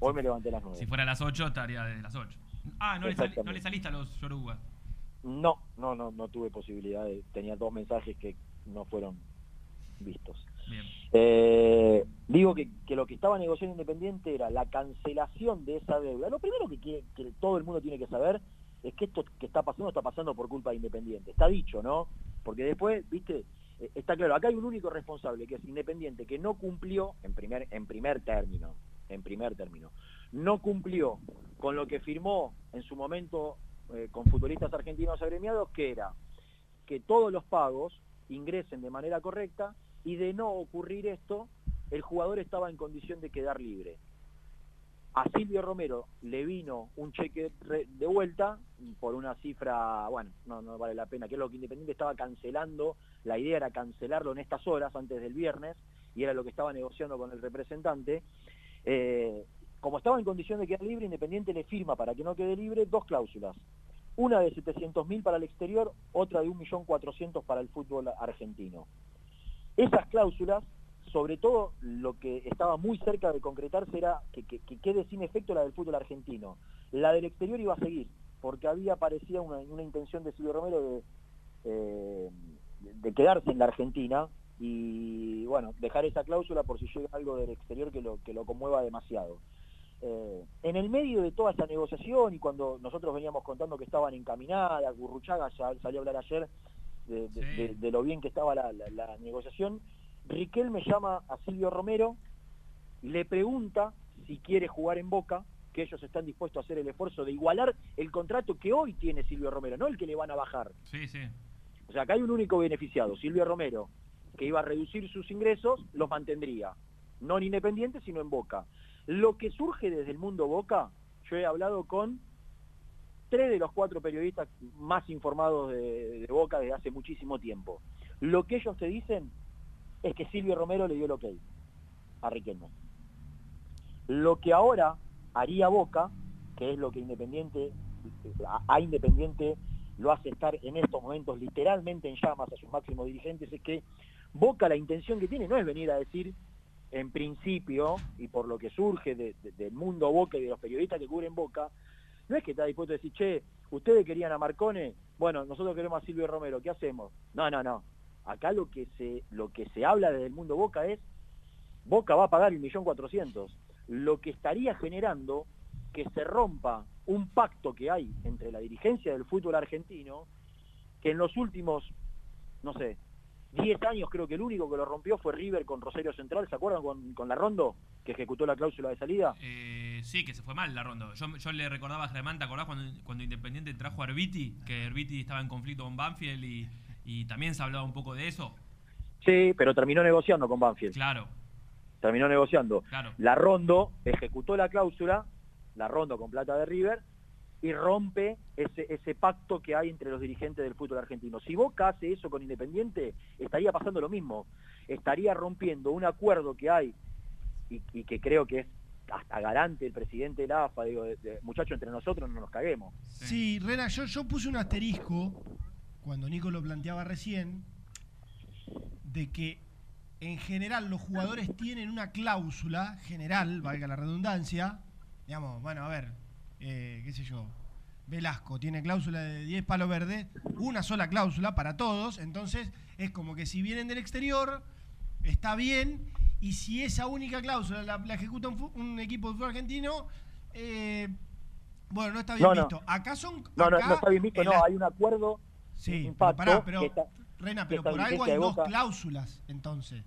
Hoy me levanté a las 9. Si fuera a las 8, estaría desde las 8. Ah, no le, Exactamente. no le saliste a los Yoruba. No, no, no, no tuve posibilidad. de- tenía dos mensajes que no fueron vistos. Bien. Eh, digo que, que lo que estaba negociando Independiente era la cancelación de esa deuda. Lo primero que, quiere- que todo el mundo tiene que saber es que esto que está pasando está pasando por culpa de Independiente. Está dicho, ¿no? Porque después, viste, Eh, está claro, acá hay un único responsable, que es Independiente, que no cumplió, en primer, en primer término, en primer término, no cumplió con lo que firmó en su momento eh, con futbolistas argentinos agremiados, que era que todos los pagos ingresen de manera correcta y de no ocurrir esto, el jugador estaba en condición de quedar libre. A Silvio Romero le vino un cheque de vuelta por una cifra, bueno, no, no vale la pena, que es lo que Independiente estaba cancelando, la idea era cancelarlo en estas horas antes del viernes, y era lo que estaba negociando con el representante. Eh, como estaba en condición de quedar libre, Independiente le firma para que no quede libre dos cláusulas. Una de 700.000 para el exterior, otra de 1.400.000 para el fútbol argentino. Esas cláusulas, sobre todo lo que estaba muy cerca de concretarse era que, que- que quede sin efecto la del fútbol argentino. La del exterior iba a seguir, porque había parecía una, una intención de Silvio Romero de, eh, de quedarse en la Argentina y bueno, dejar esa cláusula por si llega algo del exterior que lo, que lo conmueva demasiado. Eh, en el medio de toda esa negociación y cuando nosotros veníamos contando que estaban encaminadas, Gurruchaga ya salió a hablar ayer de, de- Sí. de- de lo bien que estaba la, la- la negociación, Riquel me llama a Silvio Romero, le pregunta si quiere jugar en Boca, que ellos están dispuestos a hacer el esfuerzo de igualar el contrato que hoy tiene Silvio Romero, no el que le van a bajar. Sí, sí. O sea, acá hay un único beneficiado, Silvio Romero, que iba a reducir sus ingresos, los mantendría. No en Independiente, sino en Boca. Lo que surge desde el mundo Boca, yo he hablado con tres de los cuatro periodistas más informados de, de Boca desde hace muchísimo tiempo. Lo que ellos te dicen es que Silvio Romero le dio el ok a Riquelme. Lo que ahora haría Boca, que es lo que Independiente, a, Independiente lo hace estar en estos momentos literalmente en llamas a sus máximos dirigentes, es que Boca la intención que tiene no es venir a decir en principio, y por lo que surge de- de- del mundo Boca y de los periodistas que cubren Boca, no es que está dispuesto a decir, che, ustedes querían a Marcone, bueno, nosotros queremos a Silvio Romero, ¿qué hacemos? No, no, no. Acá lo que se, lo que se habla desde el mundo Boca es, Boca va a pagar el millón cuatrocientos. Lo que estaría generando que se rompa un pacto que hay entre la dirigencia del fútbol argentino, que en los últimos, no sé, 10 años creo que el único que lo rompió fue River con Rosario Central, ¿se acuerdan con, con la Rondo, que ejecutó la cláusula de salida? Eh, sí, que se fue mal la ronda. Yo, le recordaba a Germán, ¿te acordás cuando, cuando Independiente trajo a Herbiti? Que Herbiti estaba en conflicto con Banfield y, y también se hablaba un poco de eso. Sí, pero terminó negociando con Banfield, Claro, terminó negociando. claro. La Rondo ejecutó la cláusula, la Rondo con plata de River, y rompe ese, ese pacto que hay entre los dirigentes del fútbol argentino. Si Boca hace eso con Independiente, estaría pasando lo mismo. Estaría rompiendo un acuerdo que hay y, y que creo que es hasta garante el presidente de la AFA, digo, de- de- muchachos, entre nosotros no nos caguemos. Sí, Rena, yo, yo puse un asterisco cuando Nico lo planteaba recién, de que en general los jugadores tienen una cláusula general, valga la redundancia, digamos, bueno, a ver, eh, qué sé yo, Velasco tiene cláusula de 10 palos verdes, una sola cláusula para todos, entonces es como que si vienen del exterior, está bien, y si esa única cláusula la, la ejecuta un, un equipo de fútbol argentino, eh, bueno, no está bien No, no. visto. Acá son... No, no, no está bien visto, no, hay un acuerdo, Sí, un pero pará, pero, está- Rena, pero por algo hay dos cláusulas, entonces.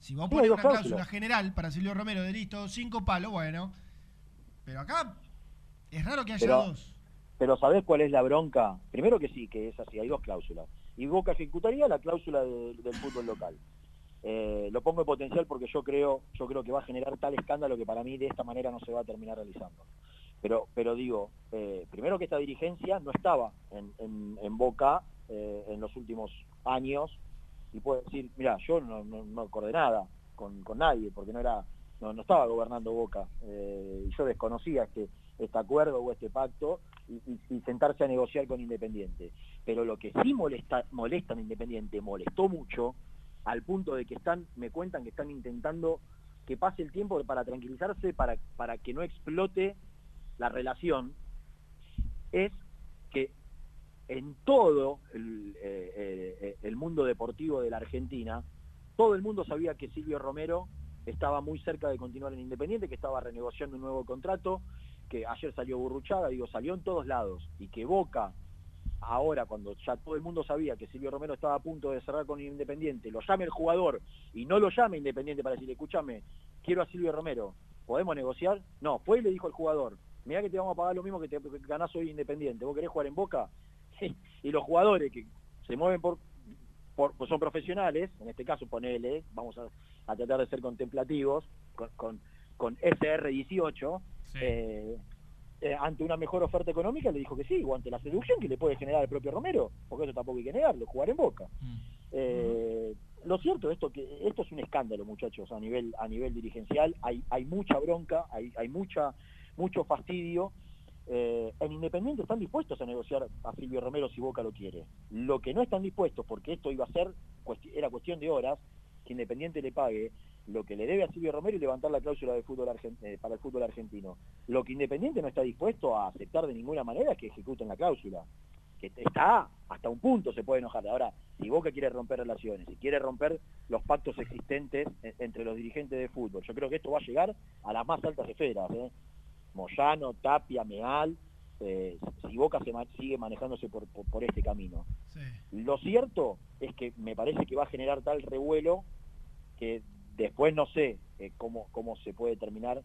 Si vos Sí, pones una cláusula general para Silvio Romero de listo, cinco palos, bueno, Pero acá es raro que haya Pero- dos. Pero ¿sabés cuál es la bronca? Primero que sí, que es así, hay dos cláusulas. Y Boca ejecutaría la cláusula de- del fútbol local. Eh, lo pongo en potencial porque yo creo, yo creo que va a generar tal escándalo que para mí de esta manera no se va a terminar realizando. Pero, pero digo, eh, primero que esta dirigencia no estaba en, en- Boca eh, en los últimos años y puedo decir, mira, yo no, no, no acordé nada con, con nadie porque no era, no, no estaba gobernando Boca eh, y yo desconocía este, este acuerdo o este pacto y, sentarse a negociar con Independiente. Pero lo que sí molesta, molesta en Independiente, molestó mucho, al punto de que están, me cuentan que están intentando que pase el tiempo para tranquilizarse, para, para que no explote la relación, es que en todo el, eh, eh, el mundo deportivo de la Argentina, todo el mundo sabía que Silvio Romero estaba muy cerca de continuar en Independiente, que estaba renegociando un nuevo contrato, que ayer salió Burruchaga, digo, salió en todos lados, y que Boca, ahora cuando ya todo el mundo sabía que Silvio Romero estaba a punto de cerrar con Independiente, lo llame el jugador y no lo llame Independiente para decirle, escúchame, quiero a Silvio Romero, ¿podemos negociar? No, fue y le dijo al jugador, mira que te vamos a pagar lo mismo que te que ganás hoy Independiente, ¿vos querés jugar en Boca? y los jugadores que se mueven por, por- pues son profesionales, en este caso ponele, vamos a, a tratar de ser contemplativos, con, con, con SR18, Sí. eh, eh, ante una mejor oferta económica le dijo que sí, o ante la seducción que le puede generar el propio Romero, porque eso tampoco hay que negarlo, jugar en Boca. Mm. Eh, Lo cierto esto que esto es un escándalo, muchachos, a nivel a nivel dirigencial, hay hay mucha bronca, hay hay mucha mucho fastidio. Eh, en Independiente están dispuestos a negociar a Silvio Romero si Boca lo quiere. Lo que no están dispuestos, porque esto iba a ser era cuestión de horas, que Independiente le pague lo que le debe a Silvio Romero y levantar la cláusula de fútbol eh, para el fútbol argentino. Lo que Independiente no está dispuesto a aceptar de ninguna manera es que ejecuten la cláusula. Que está hasta un punto se puede enojar. Ahora, si Boca quiere romper relaciones, si quiere romper los pactos existentes eh, entre los dirigentes de fútbol, yo creo que esto va a llegar a las más altas esferas. ¿eh? Moyano, Tapia, Meal, eh, si Boca se ma- sigue manejándose por, por- por este camino. Sí. Lo cierto es que me parece que va a generar tal revuelo que después no sé eh, cómo, cómo se puede terminar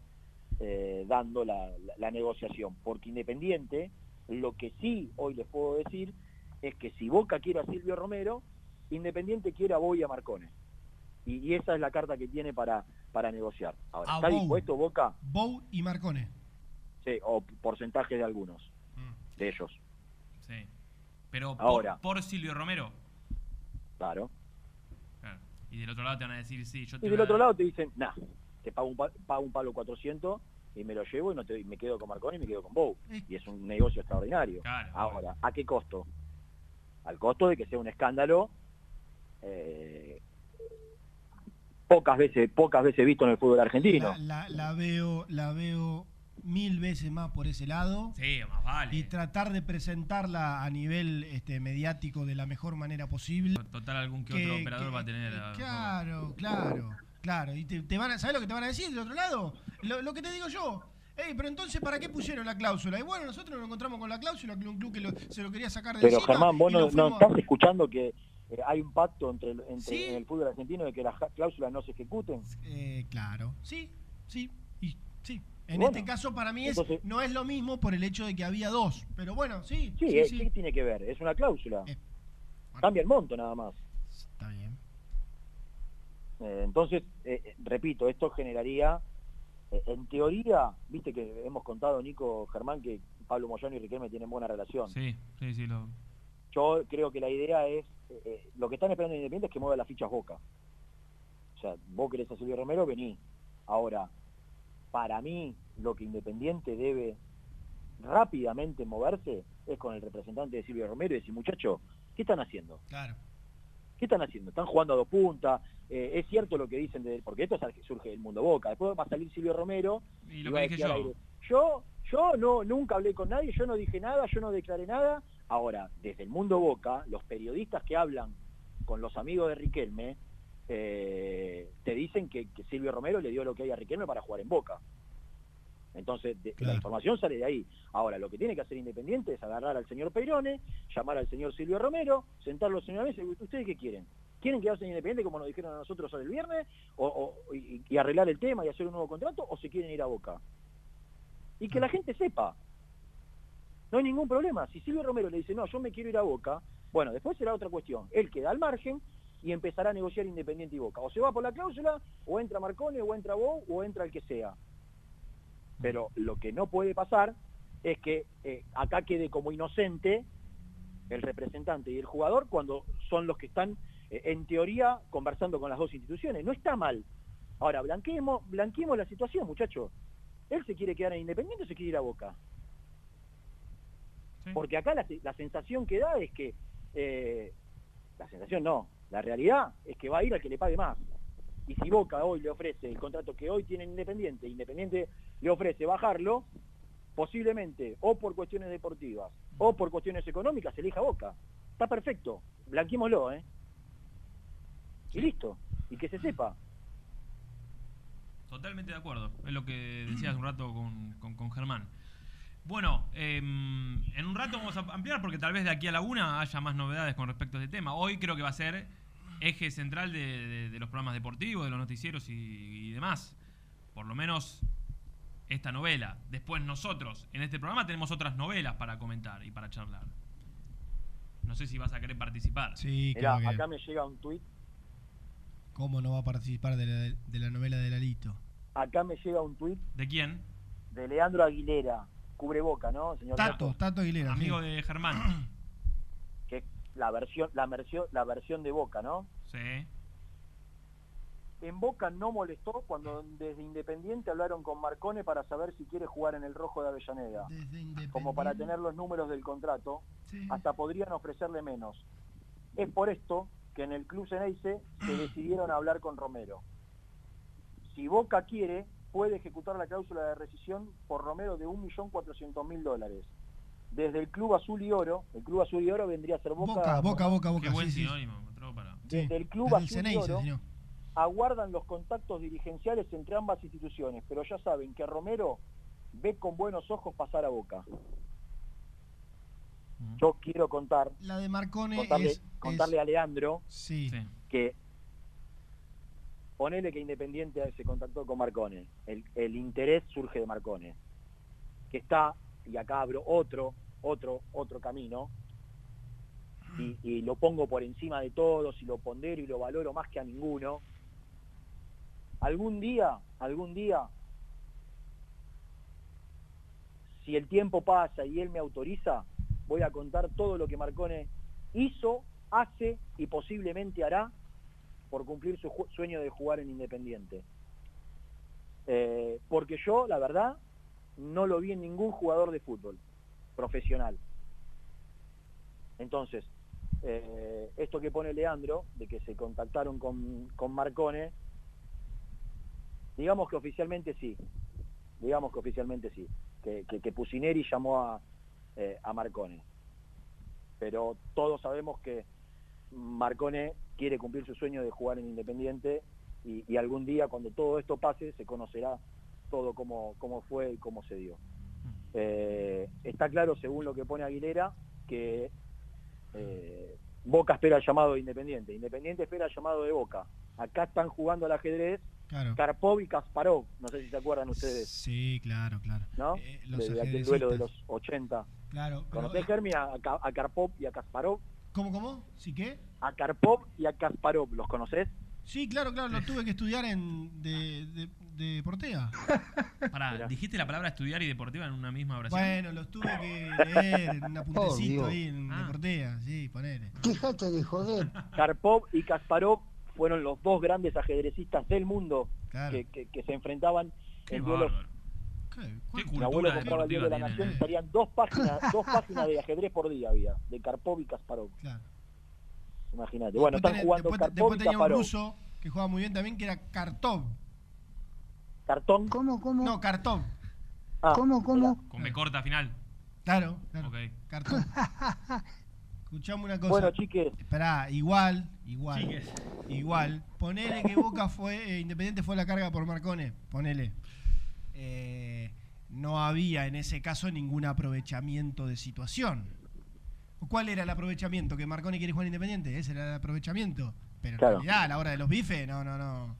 eh, dando la, la- la negociación. Porque Independiente, lo que sí hoy les puedo decir es que si Boca quiere a Silvio Romero, Independiente quiere a Boy y a Marcone. Y, y esa es la carta que tiene para, para negociar. Ahora, A ¿está dispuesto Boca? Bou y Marcone. Sí, o porcentaje de algunos Mm. de ellos, Sí. Pero por- Ahora. por, Silvio Romero. claro. Claro. Y del otro lado te van a decir, sí, yo te Y del a- otro lado te dicen, nah, te pago un, pa- pago un palo 400 y me lo llevo y no te, y me quedo con Marconi y me quedo con Bow. Eh. Y es un negocio extraordinario. Claro. Ahora, ¿a qué costo? Al costo de que sea un escándalo eh, pocas veces pocas veces visto en el fútbol argentino. La, la- la veo, la veo mil veces más por ese lado. Sí, más vale. Y tratar de presentarla a nivel este, mediático de la mejor manera posible. Total, algún que, que- otro operador que- va a tener. a- Claro, claro, claro. Y te, te van a, ¿Sabes lo que te van a decir del otro lado? Lo, lo que te digo yo. Ey, pero entonces, ¿para qué pusieron la cláusula? Y bueno, nosotros nos encontramos con la cláusula, que un club que lo- se lo quería sacar de Pero encima Germán, vos no, estás escuchando que eh, hay un pacto entre, el- entre Sí. en el fútbol argentino de que las cláusulas no se ejecuten. Eh, claro, sí, sí, y sí. En Bueno, este caso para mí es, entonces- no es lo mismo por el hecho de que había dos. Pero bueno, sí, Sí, sí, eh, sí. ¿qué tiene que ver? Es una cláusula. Eh, Cambia el monto nada más. Está bien. Eh, entonces, repito, esto generaría, eh, en teoría, viste que hemos contado, Nico Germán, que Pablo Moyano y Riquelme tienen buena relación. Sí, sí, sí. Lo... Yo creo que la idea es, eh, eh, lo que están esperando en Independiente es que mueva las fichas Boca. O sea, vos querés a Silvio Romero, vení. Ahora, para mí, lo que Independiente debe rápidamente moverse es con el representante de Silvio Romero y decir, muchacho, ¿qué están haciendo? Claro. ¿Qué están haciendo? Están jugando a dos puntas. eh, es cierto lo que dicen, de, porque esto es surge del mundo Boca. Después va a salir Silvio Romero. Y lo va que dije yo. yo, yo no, nunca hablé con nadie, yo no dije nada, yo no declaré nada. Ahora, desde el mundo Boca, los periodistas que hablan con los amigos de Riquelme, eh, te dicen que, que Silvio Romero le dio lo que hay a Riquelme para jugar en Boca. Entonces, de- Claro. la información sale de ahí. Ahora, lo que tiene que hacer Independiente es agarrar al señor Peirone, llamar al señor Silvio Romero, sentarlos en una mesa y ¿ustedes qué quieren? ¿Quieren quedarse en Independiente como nos dijeron a nosotros el viernes? O, o- y, y arreglar el tema y hacer un nuevo contrato? ¿O se quieren ir a Boca? y que la gente sepa. No hay ningún problema. Si Silvio Romero le dice, no, yo me quiero ir a Boca, bueno, después será otra cuestión. Él queda al margen y empezará a negociar Independiente y Boca. O se va por la cláusula, o entra Marcone, o entra Bo, o entra el que sea. Pero lo que no puede pasar es que eh, acá quede como inocente el representante y el jugador cuando son los que están, eh, en teoría, conversando con las dos instituciones. No está mal. Ahora, blanqueemos, blanqueemos la situación, muchachos. Él se quiere quedar en Independiente o se quiere ir a Boca. Sí. Porque acá la, la sensación que da es que, eh, la sensación no, la realidad es que va a ir al que le pague más. Y si Boca hoy le ofrece el contrato que hoy tiene Independiente, Independiente le ofrece bajarlo, posiblemente o por cuestiones deportivas o por cuestiones económicas elija Boca. Está perfecto, blanquémoslo, ¿eh? Y listo, y que se sepa. Totalmente de acuerdo. Es lo que decías un rato con, con- con Germán. Bueno, em, en un rato vamos a ampliar porque tal vez de aquí a la una haya más novedades con respecto a este tema. Hoy creo que va a ser eje central de, de- de los programas deportivos, de los noticieros y, y demás. Por lo menos esta novela. Después nosotros en este programa tenemos otras novelas para comentar y para charlar. No sé si vas a querer participar. Sí, Mirá, que. acá me llega un tuit, ¿Cómo no va a participar de la, de la novela de Lalito? acá me llega un tuit ¿De quién? de Leandro Aguilera, cubre Boca, ¿no, señor? Tato, Tato? Tato Aguilera. Amigo sí. de Germán. La versión, la versión, la versión de Boca, ¿no? Sí. En Boca no molestó cuando desde Independiente hablaron con Marcone para saber si quiere jugar en el rojo de Avellaneda. Desde Como para tener los números del contrato, Sí. hasta podrían ofrecerle menos. Es por esto que en el Club Ceneice se decidieron a hablar con Romero. Si Boca quiere, puede ejecutar la cláusula de rescisión por Romero de 1.400.000 dólares. Desde el Club Azul y Oro, el Club Azul y Oro vendría a ser Boca, Boca, Boca, Boca, Boca. Qué buen sí, sí. sinónimo encontró para. Sí, Desde el Club desde el Azul y Oro, señor. aguardan los contactos dirigenciales entre ambas instituciones, pero ya saben que Romero ve con buenos ojos pasar a Boca. Yo quiero contar, La de Marcone contarle, es, contarle es- a Leandro Sí. Sí. que ponele que Independiente se contactó con Marcone. El, el interés surge de Marcone, que está, y acá abro otro, otro, otro camino, y, y lo pongo por encima de todos, y lo pondero y lo valoro más que a ninguno. Algún día, algún día, si el tiempo pasa y él me autoriza, voy a contar todo lo que Marcone hizo, hace y posiblemente hará por cumplir su sueño de jugar en Independiente. Eh, porque yo, la verdad, no lo vi en ningún jugador de fútbol profesional. Entonces, eh, esto que pone Leandro, de que se contactaron con, con Marcone, digamos que oficialmente sí. Digamos que oficialmente sí. Que, que, Pusineri llamó a, eh, a Marcone. Pero todos sabemos que Marcone quiere cumplir su sueño de jugar en Independiente y, y algún día cuando todo esto pase se conocerá todo cómo, cómo fue y cómo se dio. Eh, está claro, según lo que pone Aguilera, que eh, Boca espera el llamado de Independiente, Independiente espera el llamado de Boca. Acá están jugando al ajedrez Claro. Karpov y Kasparov, no sé si se acuerdan ustedes, Sí, claro, claro. ¿no? Eh, los de, aquel duelo de los 80. Claro. ¿Conocés, eh, Germi, a Karpov y a Kasparov? ¿Cómo, cómo? ¿Sí qué? A Karpov y a Kasparov, ¿los conocés? Sí, claro, claro, lo tuve que estudiar en de, de, de Portea. Pará, Mirá. dijiste la palabra estudiar y deportiva en una misma oración. Bueno, los tuve que leer en un apuntecito ahí en Ah. de Portea, sí, ponele. Déjate de joder. Karpov y Kasparov fueron los dos grandes ajedrecistas del mundo Claro. que, que- que se enfrentaban Qué en duelos. bárbaro. ¿Qué? Qué ¿Cuánto? Mi abuelo cultura compraba el diario de la deportiva Nación y eh. salían dos páginas, dos páginas de ajedrez por día había, de Karpov y Kasparov. Claro. Imagínate. Bueno, Después están tenés- jugando después, Karpov después y tenía un Kasparov. ruso que jugaba muy bien también, que era Kartov. Cartón. ¿Cómo, cómo? No, Kartov. Ah, ¿Cómo, cómo? Con B corta final. Claro, claro. Ok. Kartov. Escuchame una cosa. Bueno, chiques, Esperá, igual, igual. Chiques. Igual. Ponele que Boca fue, eh, Independiente fue a la carga por Marcone. Ponele. Eh, no había en ese caso ningún aprovechamiento de situación. ¿Cuál era el aprovechamiento? ¿Que Marcone quiere jugar Independiente? Ese era el aprovechamiento. Pero en Claro. realidad, a la hora de los bifes, no, no, no.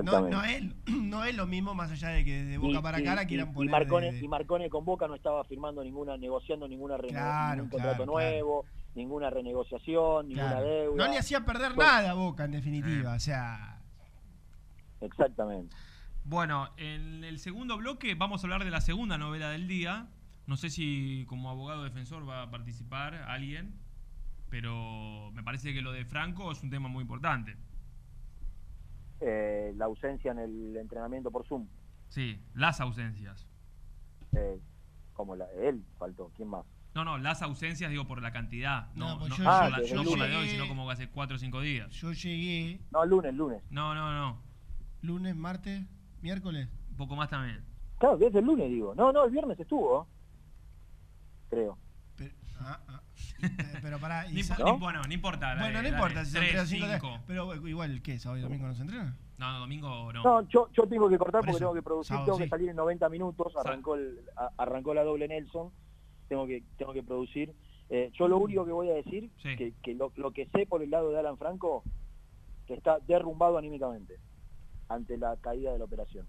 Exactamente. no, es, no es lo mismo más allá de que de boca Y- para y- cara y- quieran y poner. Marcone, de- de- y Marcone con Boca no estaba firmando ninguna, negociando ninguna Claro, ningún contrato claro, claro. nuevo, ninguna renegociación, ninguna Claro. deuda. No le hacía perder nada a Boca, en definitiva. O sea, Exactamente. Bueno, en el segundo bloque vamos a hablar de la segunda novela del día. No sé si como abogado defensor va a participar alguien, pero me parece que lo de Franco es un tema muy importante. Eh, la ausencia en el entrenamiento por Zoom, Sí, las ausencias. eh, como la él, faltó. ¿Quién más? No, no, las ausencias digo por la cantidad, no, No, pues no- yo- no la, no por la de hoy, sino como hace 4 o 5 días. yo llegué No, lunes, lunes. No, no, no, lunes, martes, miércoles. un poco más también. Claro, desde el lunes digo. No, no, el viernes estuvo. Creo. Pero, ah, ah. Eh, pero pará. y Ni, sa- impo- ¿No? ni- bueno, no importa. Bueno, dale, no dale, importa si son tres, 3 o 5 cinco. Pero eh, igual, ¿qué? ¿Sábado y domingo no se entrena? No, no, domingo no. No, yo, yo tengo que cortar Por porque eso, tengo que producir, sábado, tengo sí. que salir en 90 minutos, arrancó, el, a- arrancó la doble Nelson, tengo que, tengo que producir. Eh, yo lo único que voy a decir, Sí. que, que lo, lo que sé por el lado de Alan Franco, que está derrumbado anímicamente ante la caída de la operación.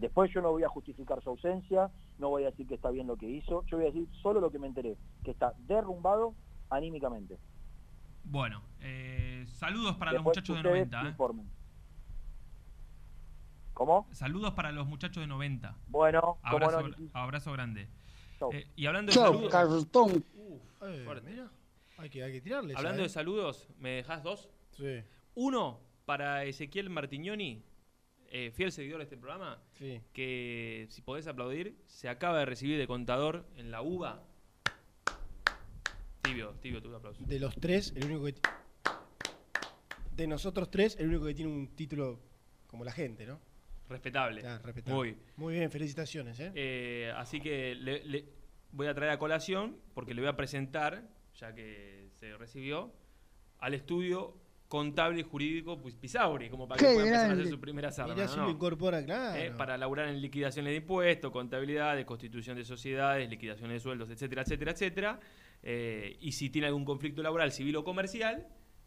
Después yo no voy a justificar su ausencia, no voy a decir que está bien lo que hizo, yo voy a decir solo lo que me enteré, que está derrumbado anímicamente. Bueno, eh, saludos para los muchachos de ustedes 90. ¿eh? informen. ¿Cómo? Saludos para los muchachos de 90. Bueno, Abrazo, no, Niki. abrazo grande. Eh, y hablando de saludos, Eh, fuerte. mira, hay que, hay que tirarle. hablando de saludos, ¿me dejas dos? Sí, Uno para Ezequiel Martignoni, eh, fiel seguidor de este programa, sí. que si podés aplaudir, se acaba de recibir de contador en la UBA. Tibio, tibio, tu aplauso. De los tres, el único que. De nosotros tres, el único que tiene un título como la gente, ¿no? Respetable. Ah, respetable. Muy. Muy bien, felicitaciones, ¿eh? Eh, así que le, le voy a traer a colación, porque le voy a presentar, ya que se recibió, al estudio contable y jurídico pues, Pisauri, como para que pueda empezar a hacer sus primeras armas. Mirá si ¿no? lo incorpora, claro. Eh, para laburar en liquidaciones de impuestos, contabilidad, constitución de sociedades, liquidaciones de sueldos, etcétera, etcétera, etcétera. Eh, y si tiene algún conflicto laboral, civil o comercial,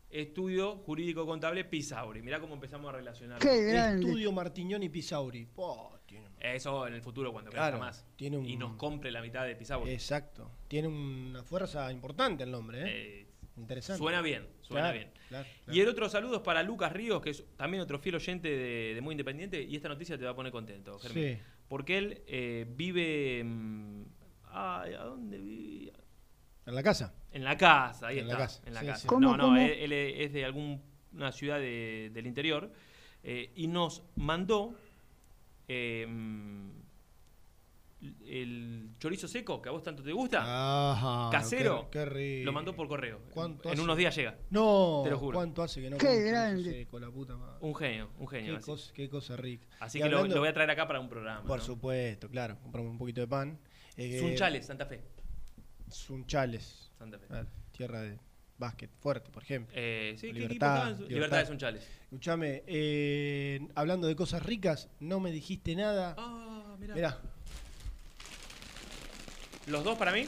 estudio jurídico contable Pisauri. Mirá cómo empezamos a relacionar. Estudio Martiñón y Pisauri. Tiene- Eso en el futuro cuando Claro, crezca más. tiene un- Y nos compre la mitad de Pisauri. Exacto. Tiene una fuerza importante el nombre, ¿eh? Eh, Interesante. suena bien, suena Claro, bien. claro, Y el otro saludo es para Lucas Ríos, que es también otro fiel oyente de, de Muy Independiente, y esta noticia te va a poner contento, Germín. Sí. Porque él eh, vive... mm, ay, ¿A dónde vivía? En la casa. En la casa, ahí En la está. casa, En la sí, casa. sí. No, no, él, él es de alguna ciudad de- del interior eh, y nos mandó eh, mm, el chorizo seco, que a vos tanto te gusta. Ajá. Casero. Qué, qué rico. Lo mandó por correo. ¿Cuánto en hace? unos días llega. No, Te lo juro. ¿cuánto hace que no Qué grande. seco, la puta madre? Un genio, un genio. Qué cosa, qué cosa rica. Así Y que lo, hablando- lo voy a traer acá para un programa. Por ¿no? supuesto, claro. Compramos un poquito de pan. Eh, Sunchales, Santa Fe. Sunchales. Santa Fe. Tierra de básquet fuerte, por ejemplo. Eh, sí, ¿qué equipo Libertad, Libertad. Libertad de Sunchales. Escuchame, eh, hablando de cosas ricas, no me dijiste nada. Ah, mirá. Mirá, ¿Los dos para mí?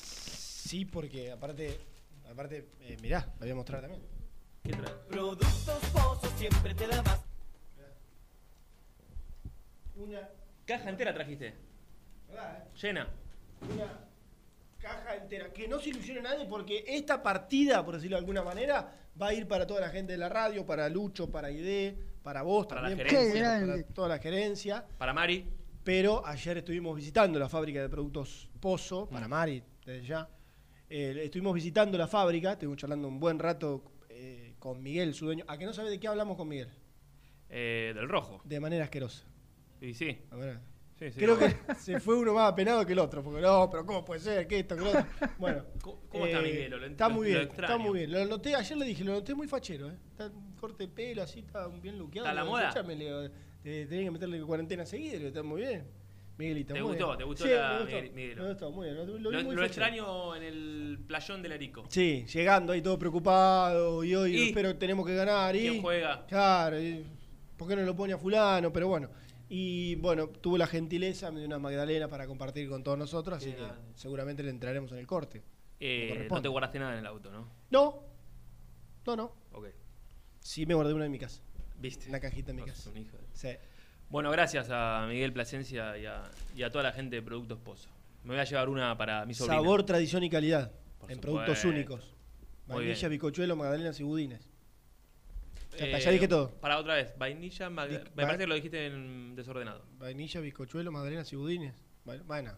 sí, porque aparte, aparte, eh, mirá, la voy a mostrar también. ¿Qué trae? Productos Pozos siempre te da más. Una, Caja entera trajiste. ¿verdad, eh? Llena. una caja entera. Que no se ilusione nadie porque esta partida, por decirlo de alguna manera, va a ir para toda la gente de la radio, para Lucho, para ID, para vos Para la gerencia. para- toda la gerencia. Para Mari. Pero ayer estuvimos visitando la fábrica de productos Pozo, para Mari, desde ya. Eh, estuvimos visitando la fábrica, estuvimos charlando un buen rato eh, con Miguel, su dueño. ¿A que no sabe de qué hablamos con Miguel? eh, del rojo. De manera asquerosa. Y sí. A ver, sí, sí. Creo que se fue uno más apenado que el otro, porque no, pero ¿cómo puede ser? ¿Qué esto? ¿Qué lo otro? Bueno. ¿Cómo- está Miguel? Lo- está muy bien, extraño. está muy bien. Lo noté, ayer le dije, lo noté muy fachero, ¿eh? Está corte de pelo, así, está bien luqueado. ¿Está la moda? "Escuchame", le digo, te- tenés que meterle cuarentena seguida, digo, está muy bien. Miguelito, ¿Te muy gustó? bien. ¿Te gustó Sí, la me gustó, Miguel-? Me gustó, muy bien. Lo, lo Lo, vi muy lo fachero. extraño en el playón del Arico. Sí, llegando ahí todo preocupado y hoy espero que tenemos que ganar. Y, ¿Quién juega? Claro, y, ¿por qué no lo pone a fulano? Pero bueno. Y bueno, tuvo la gentileza, me dio una magdalena para compartir con todos nosotros, así que seguramente le entraremos en el corte. Eh, no te guardaste nada en el auto, ¿no? No, no, no. Ok. Sí me guardé una en mi casa. ¿Viste? Una cajita en mi casa. un hijo de- Sí. Bueno, gracias a Miguel Plasencia y a, y a toda la gente de Productos Pozo. Me voy a llevar una para mi sobrina. Sabor, tradición y calidad. Por en supuesto. productos únicos. Vainilla, bicochuelo, magdalenas y budines. Ya Eh, ya dije todo. Para otra vez, vainilla, mag- Dic- me parece que lo dijiste en desordenado. Vainilla, bizcochuelo, magdalenas y budines. Bueno, bueno,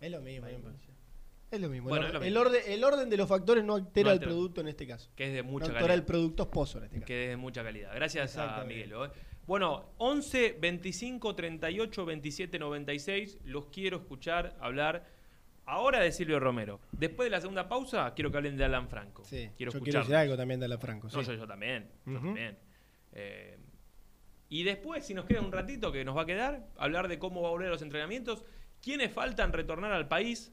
es lo mismo. Vainilla. Es lo mismo. Bueno, el, es lo el mismo. orden, el orden de los factores no altera No el altera. producto en este caso. Que es de No mucha altera calidad. el producto pozo en este caso. Que es de mucha calidad. Gracias a. Miguel. ¿eh? Bueno, 11 25 38 27 96. Los quiero escuchar hablar ahora de Silvio Romero. Después de la segunda pausa, quiero que hablen de Alan Franco. Sí, quiero yo quiero decir algo también de la Franco. No, sí. yo, yo también. yo también. Eh, y después, si nos queda un ratito que nos va a quedar, hablar de cómo va a volver a los entrenamientos. ¿Quiénes faltan retornar al país?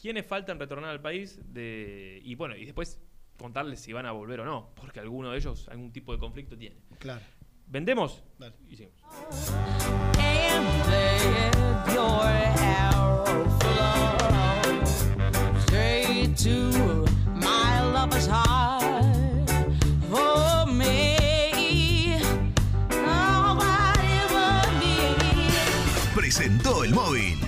¿Quiénes faltan retornar al país? De, y bueno, y después contarles si van a volver o no, porque alguno de ellos algún tipo de conflicto tiene. Claro. ¿Vendemos? Dale. Y seguimos. and let your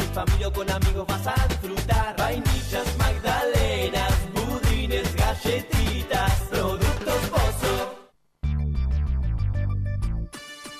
Familia con amigos vas a disfrutar. Vainillas, magdalenas, budines, galletitas. Productos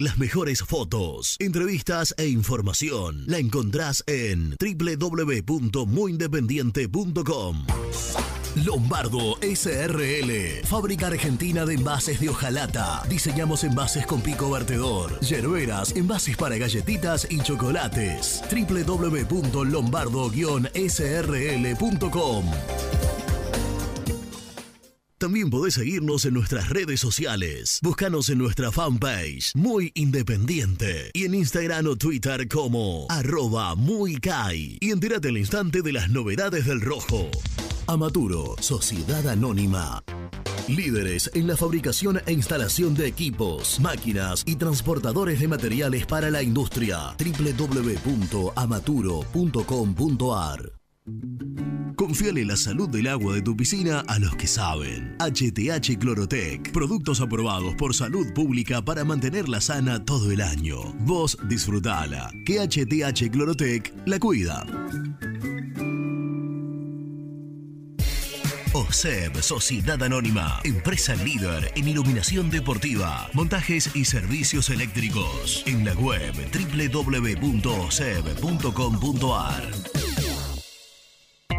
Las mejores fotos, entrevistas e información la encontrás en www.muyindependiente.com. Lombardo SRL, fábrica argentina de envases de hojalata. Diseñamos envases con pico vertedor, yerberas, envases para galletitas y chocolates. www.lombardo-srl.com. También podés seguirnos en nuestras redes sociales. Búscanos en nuestra fanpage, Muy Independiente, y en Instagram o Twitter como arroba muy Y entérate al instante de las novedades del rojo. Amaturo, Sociedad Anónima. Líderes en la fabricación e instalación de equipos, máquinas y transportadores de materiales para la industria. www.amaturo.com.ar Confiale la salud del agua de tu piscina a los que saben. HTH Clorotec. Productos aprobados por salud pública para mantenerla sana todo el año. Vos disfrutala. Que HTH Clorotec la cuida. OSEB, Sociedad Anónima, empresa líder en iluminación deportiva, montajes y servicios eléctricos. En la web www.oseb.com.ar.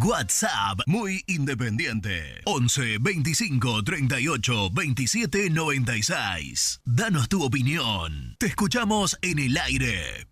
WhatsApp muy independiente 11 25 38 27 96. Danos tu opinión. Te escuchamos en el aire.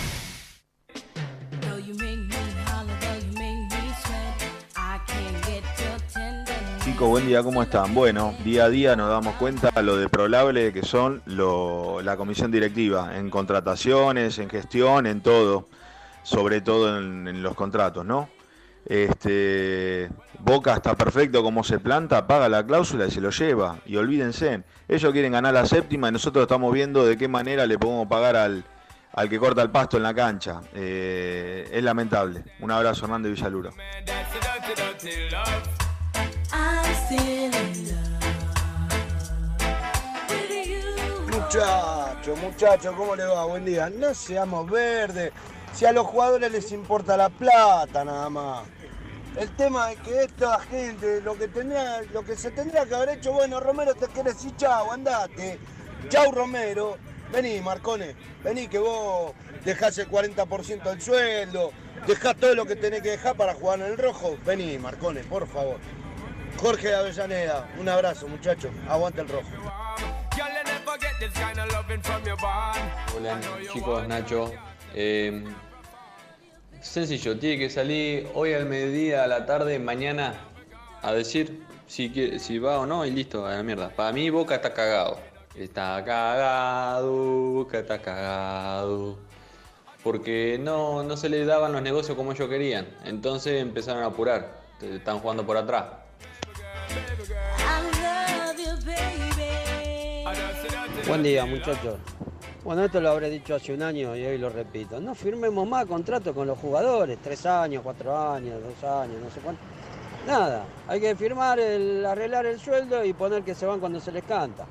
Buen día, ¿cómo están? Bueno, día a día nos damos cuenta lo deplorable que son la comisión directiva, en contrataciones, en gestión, en todo, sobre todo en, en los contratos, ¿no? Este, Boca está perfecto como se planta, paga la cláusula y se lo lleva. Y olvídense, ellos quieren ganar la séptima y nosotros estamos viendo de qué manera le podemos pagar al, al que corta el pasto en la cancha. Eh, es lamentable. Un abrazo, Hernández Villaluro. Muchachos, muchachos, ¿cómo le va? Buen día. No seamos verdes. Si a los jugadores les importa la plata nada más. El tema es que esta gente, lo que tendría, lo que se tendría que haber hecho, bueno, Romero te querés decir chau, andate. Chau Romero. Vení, Marcone, vení que vos dejás el 40% del sueldo, dejás todo lo que tenés que dejar para jugar en el rojo. Vení, Marcone, por favor. Jorge de Avellaneda, un abrazo, muchachos. Aguanta el rojo. Hola chicos, Nacho. Eh, sencillo, tiene que salir hoy al mediodía, a la tarde, mañana, a decir si va o no y listo, a la mierda. Para mí Boca está cagado. Está cagado, Boca está cagado. Porque no, no se le daban los negocios como ellos querían. Entonces empezaron a apurar. Están jugando por atrás. Buen día, muchachos. Bueno, esto lo habré dicho hace un año y hoy lo repito. No firmemos más contratos con los jugadores, tres años, cuatro años, dos años, no sé cuánto. Nada, hay que firmar, el, arreglar el sueldo y poner que se van cuando se les canta.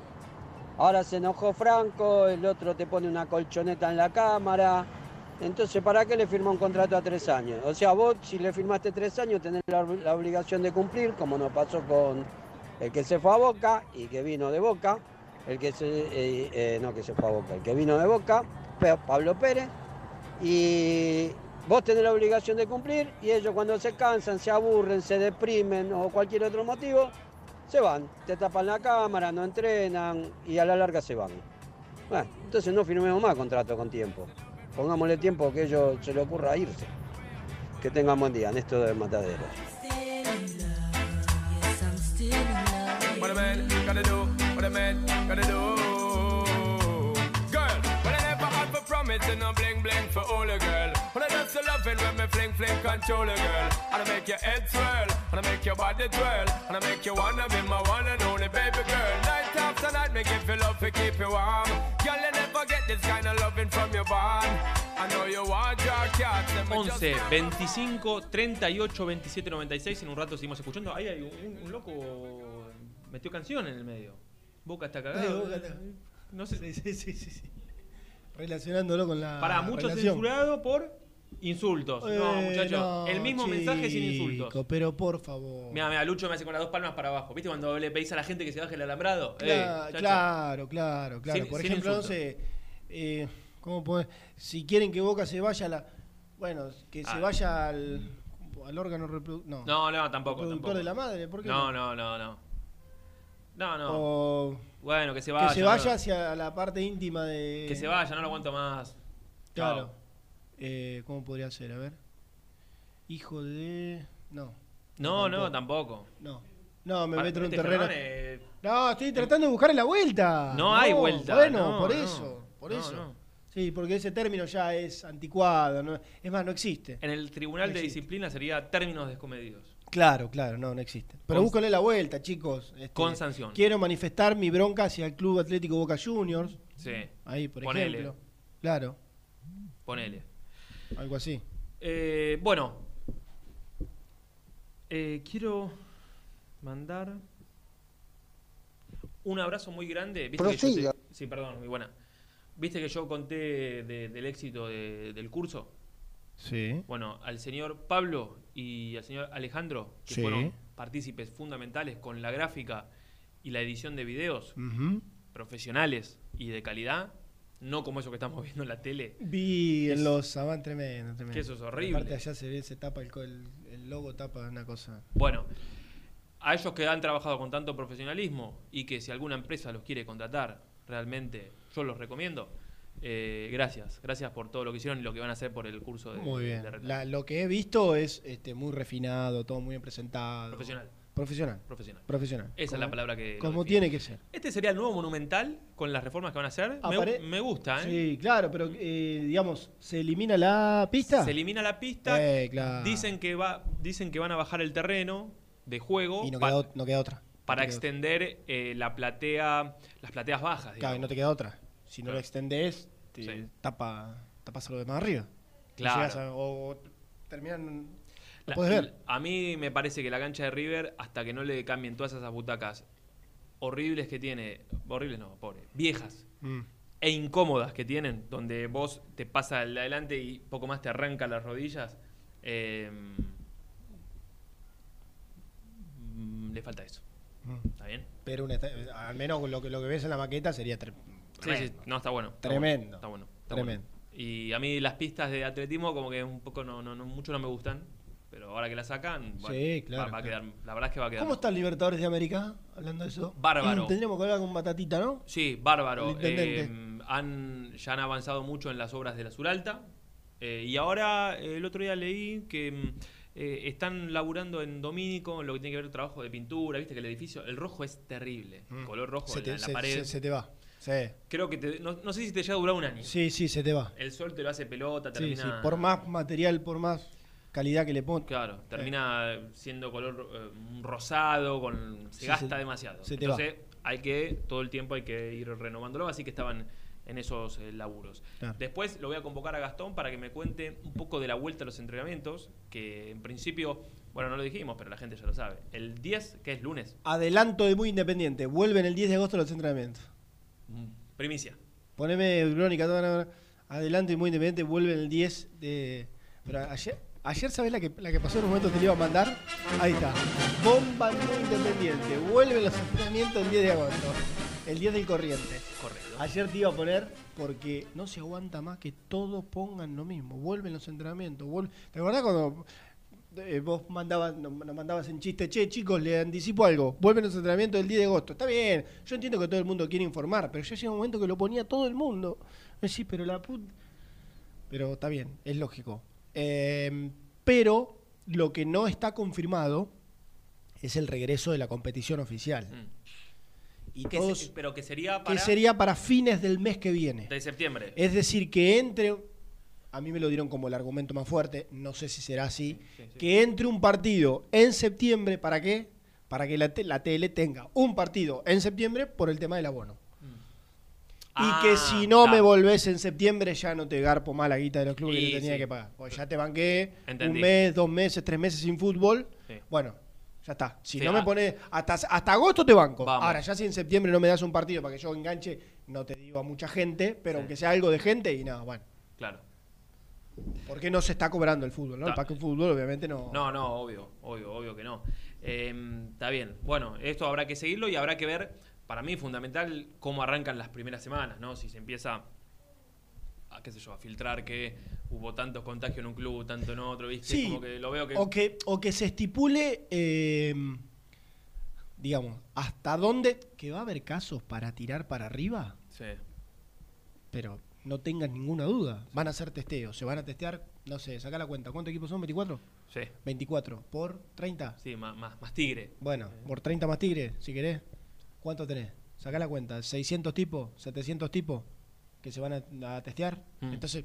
Ahora se enojó Franco, el otro te pone una colchoneta en la cámara. Entonces, ¿para qué le firma un contrato a tres años? O sea, vos si le firmaste tres años tenés la, obligación de cumplir, como nos pasó con el que se fue a Boca y que vino de Boca, el que se, eh, eh, no que se fue a Boca, el que vino de Boca, Pablo Pérez, y vos tenés la obligación de cumplir y ellos cuando se cansan, se aburren, se deprimen o cualquier otro motivo, se van, te tapan la cámara, no entrenan y a la larga se van. Bueno, entonces no firmemos más contrato con tiempo. Pongámosle tiempo que ellos se le ocurra irse. Que tengan buen día, Néstor de a a for promise and no bling bling for all a girl. But I just love it when me fling fling control a girl. And I make your head swirl, and I make your body twirl, and I make you wanna be my one and only baby girl. Night after night, me give you love to keep you warm. Girl, you never get this kind of loving from your bond. I know you want your cats, and me just 11, 25, 38, 27, 96. En un rato seguimos escuchando. Ahí hay un, un loco metió canción en el medio. Boca está cagado. Boca está- No sé. Sí, sí, sí, sí, sí. Relacionándolo con la. Para muchos relación. censurado por insultos. no, Eh, muchachos. no, el mismo mensaje sin insultos. chico, Pero por favor. Mira, mira, Lucho me hace con las dos palmas para abajo. ¿Viste cuando le pedís a la gente que se baje el alambrado? Eh, claro, claro, claro. Sin- por sin ejemplo, no insultos. sé. eh, ¿Cómo puede- Si quieren que Boca se vaya a la. Bueno, que se Ah. vaya al. Al órgano reproductor. No. No, no, tampoco. Reproductor tampoco. de la madre, ¿por qué No, no, no, no. No, no. O Bueno, que se vaya. que se vaya no- hacia la parte íntima de. Que se vaya, no lo aguanto más. Claro. Chao. Eh, ¿Cómo podría ser? A ver. Hijo de. No. No, no, tampoco. No. No, me meto en un este terreno. Eh, No, estoy tratando de buscarle la vuelta. No hay vuelta, Bueno, no, por no. eso. Por No, eso. no. Sí, porque ese término ya es anticuado. no- es más, no existe. En el Tribunal No de existe. Disciplina sería términos descomedidos. Claro, claro, no, no existe. Pero Con- búscale la vuelta, chicos. Este, Con sanción. Quiero manifestar mi bronca hacia el Club Atlético Boca Juniors. Sí. Ahí, por Ponele. ejemplo. Claro, Ponele. Algo así. Eh, bueno. Eh, quiero mandar un abrazo muy grande. ¿Viste que yo te- sí, perdón, muy buena. ¿Viste que yo conté de- del éxito de- del curso? Sí. Bueno, al señor Pablo y al señor Alejandro, que Sí. fueron partícipes fundamentales con la gráfica y la edición de videos profesionales y de calidad, no como eso que estamos viendo en la tele. Vi en los avances tremendo, tremendo. Que eso es horrible. Aparte allá se ve, se tapa el, el, el logo, tapa una cosa. Bueno, a ellos que han trabajado con tanto profesionalismo y que si alguna empresa los quiere contratar, realmente yo los recomiendo. Eh, gracias, gracias por todo lo que hicieron y lo que van a hacer por el curso de Muy bien. de. La- lo que he visto es este, muy refinado, todo muy bien presentado. Profesional. Profesional. Profesional. Profesional. Esa es la palabra que lo Como tiene que ser. Este sería el nuevo monumental con las reformas que van a hacer. Me, Apare- me gusta, ¿eh? Sí, claro, pero eh, digamos, ¿se elimina la pista? Se elimina la pista. Eh, claro. Dicen que va, dicen que van a bajar el terreno de juego Y no queda, no queda otra. para No queda otra. extender eh, la platea, las plateas bajas. Claro, y digamos. no te queda otra. Si no Claro. lo extendés, te Sí. tapa, tapas algo de más arriba. Claro. a- o terminan. Lo La- podés ver. A mí me parece que la cancha de River, hasta que no le cambien todas esas butacas horribles que tiene, horribles no, pobre, viejas Mm. e incómodas que tienen, donde vos te pasa el de adelante y poco más te arranca las rodillas, eh, mm, le falta eso. Mm. ¿Está bien? Pero esta- al menos lo que, lo que ves en la maqueta sería Sí, sí, no, está bueno. está Tremendo. bueno, Está bueno. está Tremendo. bueno. Y a mí las pistas de atletismo como que un poco no, no, no mucho no me gustan, pero ahora que las sacan, bueno, Sí, claro, va, va a quedar, la verdad es que va a quedar. ¿Cómo está el Libertadores de América? Hablando de eso. Bárbaro. Tendríamos que hablar con Batatita, ¿no? Sí, bárbaro. El. Eh, han, ya han avanzado mucho en las obras de la Suralta. eh, y ahora, eh, el otro día leí que mm, eh, están laburando en Domínico en lo que tiene que ver trabajo de pintura. Viste que el edificio, el rojo es terrible. Mm. Color rojo Se en, te, la- en la se- pared. se- se te va. Sí. Creo que te- no, no sé si te llega a durar un año. Sí, sí, se te va. El sol te lo hace pelota, Sí, termina. sí. Por más material, por más calidad que le pongas. Claro, termina siendo color eh, rosado, con, se Sí, gasta se- demasiado. se. Entonces hay que, todo el tiempo hay que ir renovándolo, así que estaban en esos eh, laburos. Claro. Después lo voy a convocar a Gastón para que me cuente un poco de la vuelta a los entrenamientos, que en principio, bueno, no lo dijimos, pero la gente ya lo sabe. El 10, que es lunes, Adelanto de muy independiente. Vuelven el 10 de agosto los entrenamientos. mm, primicia. Poneme crónica, adelanto y muy independiente. Vuelven el 10 de. Pero ayer, ayer ¿sabés la que, la que pasó en un momento? Te la iba a mandar. Ahí está. Bomba muy independiente. Vuelven los entrenamientos el 10 de agosto. El 10 del corriente. Correcto. Ayer te iba a poner porque no se aguanta más que todos pongan lo mismo. Vuelven los entrenamientos. ¿Te acordás cuando eh, vos mandabas, nos, mandabas en chiste, che, chicos, le anticipo algo, vuelven los entrenamientos el 10 de agosto. Está bien, yo entiendo que todo el mundo quiere informar, pero ya llega un momento que lo ponía todo el mundo. Sí, pero la put... Pero está bien, es lógico. Eh, pero lo que no está confirmado es el regreso de la competición oficial. Y Mm. Que todos- se- pero que sería que para sería para fines del mes que viene. de septiembre. Es decir, que entre, a mí me lo dieron como el argumento más fuerte, no sé si será así, que entre un partido en septiembre, ¿para qué? Para que la tele tenga un partido en septiembre por el tema del abono. Ah, y que si no me volvés en septiembre ya no te garpo más la guita de los clubes que Y te tenía sí. que pagar. Porque ya te banqué Entendí. un mes, dos meses, tres meses sin fútbol. Sí. Bueno, ya está. Si Sí, no me ah. pones hasta, hasta agosto te banco. Vamos. Ahora, ya si en septiembre no me das un partido para que yo enganche, no te digo a mucha gente, pero aunque sea algo de gente y nada, bueno. Claro. Porque no se está cobrando el fútbol, ¿no? El Ta- pack fútbol obviamente no. No, no, obvio, obvio, obvio que no. Eh, está bien. Bueno, esto habrá que seguirlo y habrá que ver, para mí fundamental, cómo arrancan las primeras semanas, ¿no? Si se empieza a, qué sé yo, a filtrar que hubo tantos contagios en un club, tanto en otro, ¿viste? Sí, Como que lo veo que... O que, o que se estipule, eh, digamos, hasta dónde. Que va a haber casos para tirar para arriba, Sí. pero no tengan ninguna duda. Van a hacer testeos, se van a testear, no sé, saca la cuenta. ¿Cuántos equipos son? ¿24? Sí. 24 por 30. Sí, más, más, más tigre. Bueno, por 30 más tigre, si querés. ¿Cuánto tenés? Saca la cuenta. ¿600 tipos? ¿700 tipos que se van a, a testear? Mm. Entonces,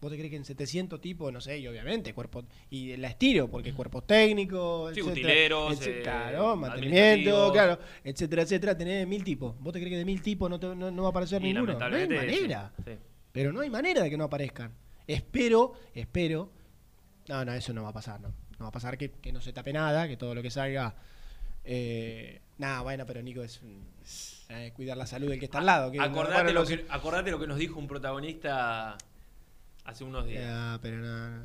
¿vos te crees que en 700 tipos, no sé, y obviamente, cuerpo. Y la estiro, porque cuerpos técnicos, Sí, etcétera, utileros, etcétera, eh, claro, mantenimiento, claro, etcétera, etcétera. Tenés mil tipos. ¿Vos te crees que de mil tipos no, te- no, no va a aparecer Y ninguno? No hay sí, manera. sí. Pero no hay manera de que no aparezcan. Espero, espero. No, no, eso no va a pasar, no. No va a pasar que, que no se tape nada, que todo lo que salga. Eh, nada, bueno, pero Nico es eh, cuidar la salud del que está al lado. Que, Acordate, bueno, lo que, acordate lo que nos dijo un protagonista hace unos días. Ah, pero no,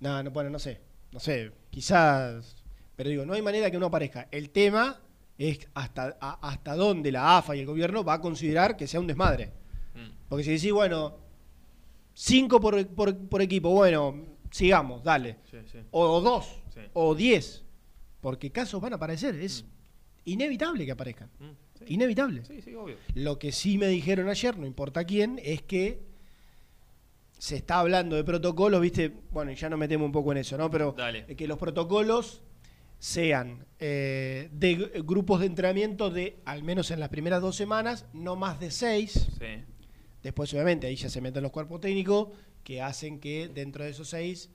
no, no, bueno, no sé. No sé, quizás. Pero digo, no hay manera que no aparezca. El tema es hasta, a- hasta dónde la AFA y el gobierno va a considerar que sea un desmadre. Mm. Porque si decís, bueno, cinco por, por- por equipo, bueno, sigamos, dale. Sí, sí. O, o dos, Sí. o diez. Porque casos van a aparecer. Es inevitable que aparezcan. Mm, sí. Inevitable. Sí, sí, obvio. Lo que sí me dijeron ayer, no importa quién, es que se está hablando de protocolos, viste, bueno, y ya nos metemos un poco en eso, ¿no? Pero Dale. eh, que los protocolos sean eh, de g- grupos de entrenamiento de, al menos en las primeras dos semanas, no más de seis. Sí. Después, obviamente, ahí ya se meten los cuerpos técnicos que hacen que dentro de esos seis,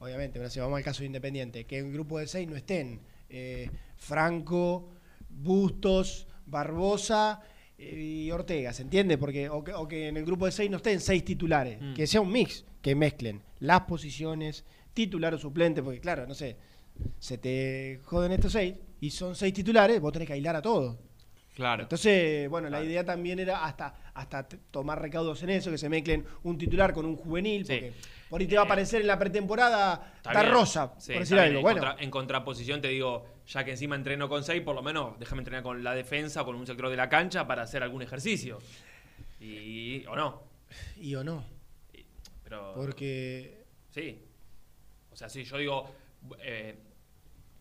obviamente, ahora si vamos al caso de Independiente, que en un grupo de seis no estén eh, Franco, Bustos, Barbosa eh, y Ortega, ¿se entiende? Porque, o, que, o que en el grupo de seis no estén seis titulares, Mm. que sea un mix, que mezclen las posiciones, titular o suplente, porque claro, no sé, se te joden estos seis y son seis titulares, vos tenés que aislar a todos. Claro. Entonces, bueno, la idea también era hasta, hasta tomar recaudos en eso, que se mezclen un titular con un juvenil, Sí. porque por ahí te va a aparecer en la pretemporada Está está bien. rosa, Sí, por decir está bien. algo. En, Bueno, contra- en contraposición te digo, ya que encima entreno con 6, por lo menos déjame entrenar con la defensa con un sector de la cancha para hacer algún ejercicio. Y, o no. y o no, Pero, porque Sí. O sea, si yo digo, eh,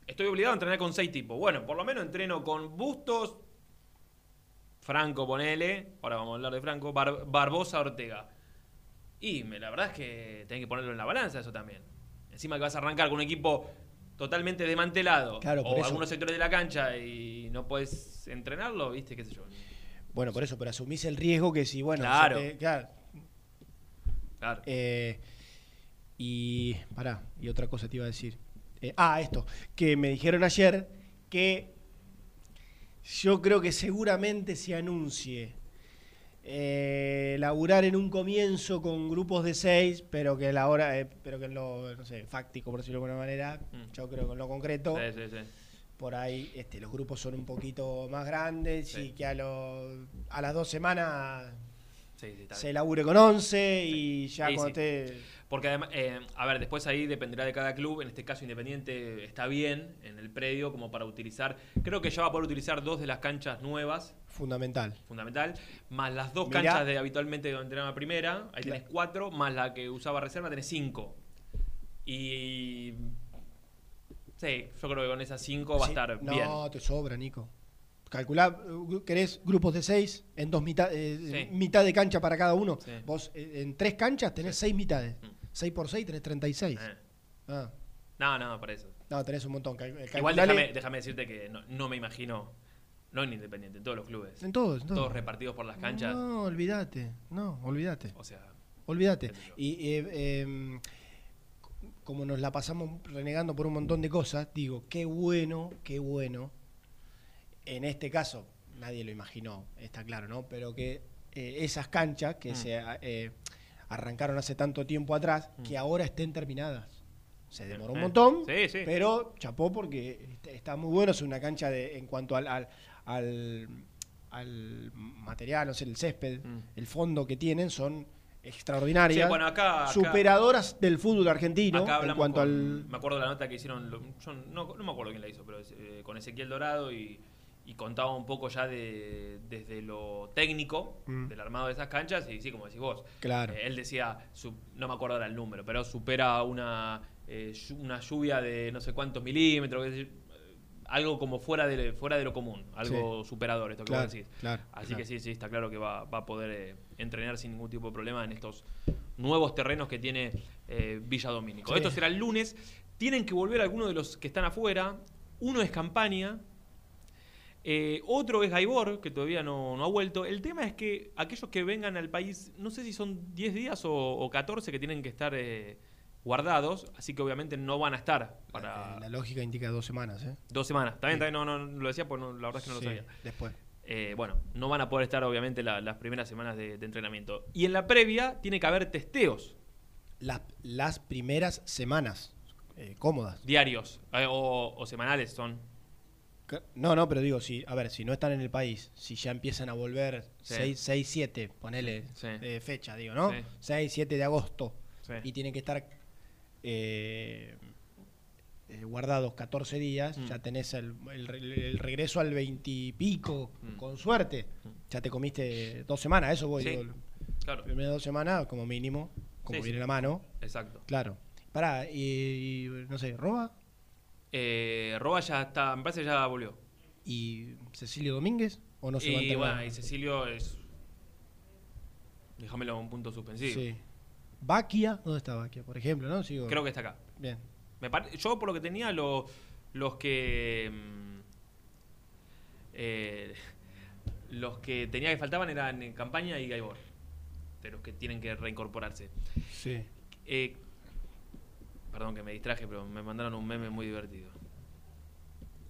estoy obligado a entrenar con 6 tipos. Bueno, por lo menos entreno con Bustos, Franco, ponele. Ahora vamos a hablar de Franco. Bar- Barbosa, Ortega. Y me, la verdad es que tenés que ponerlo en la balanza eso también. Encima que vas a arrancar con un equipo totalmente desmantelado. Claro, o eso. algunos sectores de la cancha y no puedes entrenarlo, ¿viste? ¿Qué sé yo? bueno, por eso, pero asumís el riesgo que si, bueno, te- claro, Claro. Eh, y pará, y otra cosa te iba a decir. Eh, ah, esto, que me dijeron ayer que yo creo que seguramente se anuncie eh, laburar en un comienzo con grupos de seis, pero que la hora, eh, pero que en lo, no sé, fáctico, por decirlo de alguna manera, Mm. yo creo que en lo concreto, Sí, sí, sí. por ahí este, los grupos son un poquito más grandes y que a, lo- a las dos semanas se labure con 11 y ya cuando esté... Porque además, eh, a ver, después ahí dependerá de cada club. En este caso, Independiente está bien en el predio como para utilizar. Creo que ya va a poder utilizar dos de las canchas nuevas. Fundamental. Fundamental. Más las dos Mirá. canchas de habitualmente donde entrenaba primera. Ahí claro. tenés cuatro. Más la que usaba reserva, tenés cinco. Y. Sí, yo creo que con esas cinco va a estar bien. No, te sobra, Nico. Calculá, querés grupos de seis en dos mitades eh, mitad de cancha para cada uno. Vos eh, en tres canchas tenés seis mitades. Mm. 6x6, 336. Eh. Ah. No, no, por eso. No, tenés un montón. Igual déjame, déjame, decirte que no, no, me imagino, no en Independiente, en todos los clubes. En todos, en todos. Repartidos por las canchas. No, olvídate, no, olvídate. O sea. Olvídate. Y eh, em, como nos la pasamos renegando por un montón de cosas, digo, qué bueno, qué bueno. En este caso, nadie lo imaginó, está claro, ¿no? Pero que eh, esas canchas que mm. se eh, arrancaron hace tanto tiempo atrás, Mm. que ahora estén terminadas. Se demoró un montón, sí, sí. pero chapó porque est- está muy bueno. Es una cancha de, en cuanto al, al, al, al material, no sé, el césped, el fondo que tienen son extraordinarias. Mm. Sí, bueno, acá- acá- superadoras del fútbol argentino Acá en cuanto con- al. Me acuerdo de la nota que hicieron, yo no, no me acuerdo quién la hizo, pero eh, con Ezequiel Dorado y, y contaba un poco ya de, desde lo técnico Mm. del armado de esas canchas y sí, como decís vos. Claro. Eh, él decía, su- no me acuerdo ahora el número, pero supera una, eh, una lluvia de no sé cuántos milímetros, eh, algo como fuera de, fuera de lo común, algo superador, esto que Claro, vos decís. claro, Así que sí, sí, está claro que va, va a poder eh, entrenar sin ningún tipo de problema en estos nuevos terrenos que tiene Villa Domínico. Sí. Esto será el lunes. Tienen que volver algunos de los que están afuera. Uno es Campaña. Eh, otro es Gaibor, que todavía no, no ha vuelto. El tema es que aquellos que vengan al país, no sé si son 10 días o, o 14 que tienen que estar eh, guardados, así que obviamente no van a estar para La lógica indica dos semanas, ¿eh? dos semanas. También, también no, no, lo decía porque no- la verdad es que no Sí, lo sabía. Después. Eh, bueno, no van a poder estar obviamente la- las primeras semanas de, de entrenamiento. Y en la previa tiene que haber testeos Las, las primeras semanas eh, cómodas. diarios eh, o, o semanales son. No, no, pero digo, si, a ver, si no están en el país, si ya empiezan a volver Sí. 6, 6 7, ponele Sí. eh, fecha, digo, ¿no? Sí. 6, 7 de agosto. Y tienen que estar eh, eh, guardados 14 días, Mm. ya tenés el, el re- el regreso al 20 y pico, con suerte. Ya te comiste dos semanas, eso voy. Mm. Digo, claro. Primeras dos semanas, como mínimo, como viene la mano. Exacto. Claro. Pará, y, y, no sé, ¿Roba? Eh, Roba ya está, me parece que ya volvió. ¿Y Cecilio Domínguez? ¿O no se va a y enterar? bueno, y Cecilio es. Déjamelo un punto suspensivo. Sí. Baquia, ¿dónde está Baquia? Por ejemplo, ¿no? Sigo- Creo que está acá. Bien. Me Yo, por lo que tenía, lo- los que. mm, eh, los que tenía que faltaban eran Campaña y Gaibor. De los que tienen que reincorporarse. Sí. Eh, perdón que me distraje, pero me mandaron un meme muy divertido.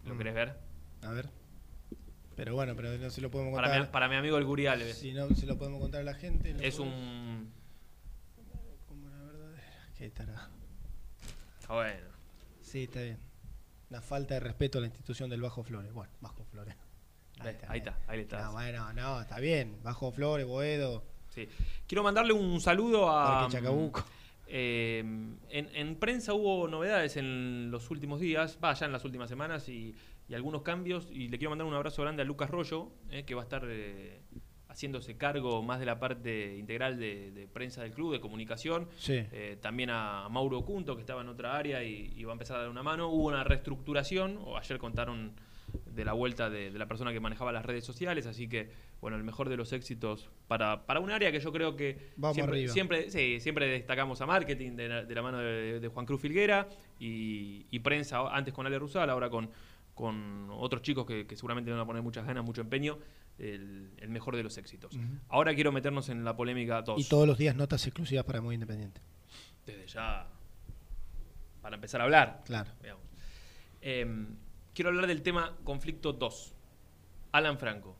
¿Lo Mm. querés ver? A ver. Pero bueno, pero no se lo podemos Para contar. mi, para mi amigo el Gurial. Si no se lo podemos contar a la gente. no Es podemos- un. Como la verdadera. Qué. Está bueno. Sí, está bien. Una falta de respeto a la institución del Bajo Flores. Bueno, Bajo Flores. Ahí está, ahí está, ahí está. No, bueno, no, está bien. Bajo Flores, Boedo. Sí. Quiero mandarle un saludo a. Parque Chacabuco. Eh, en, en prensa hubo novedades en los últimos días, va, ya en las últimas semanas y, y algunos cambios. Y le quiero mandar un abrazo grande a Lucas Rollo, eh, que va a estar eh, haciéndose cargo más de la parte integral de, de prensa del club, de comunicación. Sí. Eh, también a Mauro Cunto, que estaba en otra área y, y va a empezar a dar una mano. Hubo una reestructuración, o ayer contaron de la vuelta de, de la persona que manejaba las redes sociales, así que, bueno, el mejor de los éxitos para, para un área que yo creo que Vamos siempre, siempre, sí, siempre destacamos a marketing de, la- de la mano de, de Juan Cruz Filguera y, y prensa, antes con Ale Rusal, ahora con, con otros chicos que, que seguramente van a poner muchas ganas, mucho empeño, el, el mejor de los éxitos. Ahora quiero meternos en la polémica todos. Y todos los días notas exclusivas para Muy Independiente. Desde ya, para empezar a hablar. Claro. digamos. Quiero hablar del tema conflicto 2. Alan Franco.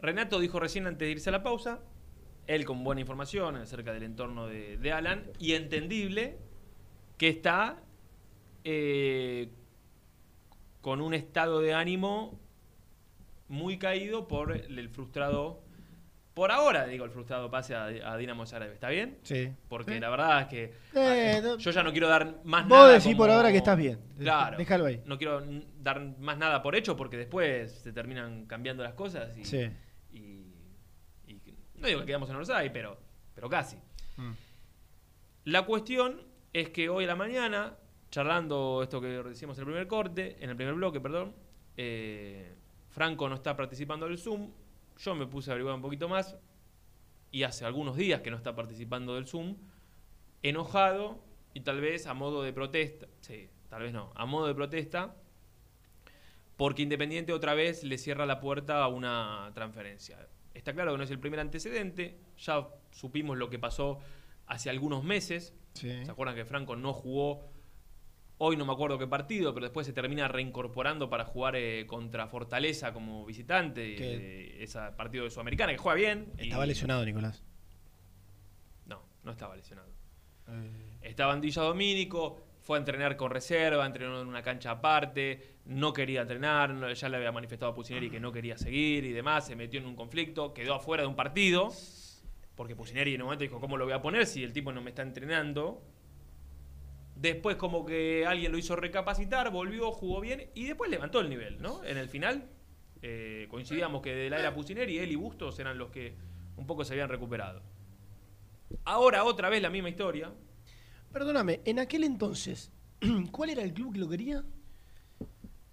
Renato dijo recién antes de irse a la pausa, él con buena información acerca del entorno de, de Alan, y entendible que está eh, con un estado de ánimo muy caído por el frustrado, por ahora digo el frustrado pase a, a Dinamo Zagreb, ¿está bien? Sí. Porque Sí. la verdad es que Eh, ah, no- yo ya no quiero dar más Vos nada. decís por ahora que estás bien. Claro. Déjalo ahí. No quiero dar más nada por hecho porque después se terminan cambiando las cosas y, Sí. y- y no digo que quedamos en Orsay, pero, pero casi. Mm. La cuestión es que hoy a la mañana, charlando esto que decíamos en el primer corte, en el primer bloque, perdón, eh, Franco no está participando del Zoom. Yo me puse a averiguar un poquito más y hace algunos días que no está participando del Zoom, enojado y tal vez a modo de protesta, sí, tal vez no, a modo de protesta, porque Independiente otra vez le cierra la puerta a una transferencia. Está claro que no es el primer antecedente, ya supimos lo que pasó hace algunos meses. Sí. ¿Se acuerdan que Franco no jugó? Hoy no me acuerdo qué partido, pero después se termina reincorporando para jugar eh, contra Fortaleza como visitante. Eh, ese partido de Sudamericana, que juega bien. y- Estaba lesionado, Nicolás. No, no estaba lesionado. Eh, Estaba en Villa Domínico, fue a entrenar con reserva, entrenó en una cancha aparte, no quería entrenar, ya le había manifestado a Pusineri que no quería seguir y demás, se metió en un conflicto, quedó afuera de un partido, porque Pusineri en un momento dijo, ¿cómo lo voy a poner si el tipo no me está entrenando? Después como que alguien lo hizo recapacitar, volvió, jugó bien y después levantó el nivel, ¿no? En el final eh, coincidíamos que de la era Pusineri, él y Bustos eran los que un poco se habían recuperado. Ahora otra vez la misma historia, Perdóname, en aquel entonces, ¿cuál era el club que lo quería?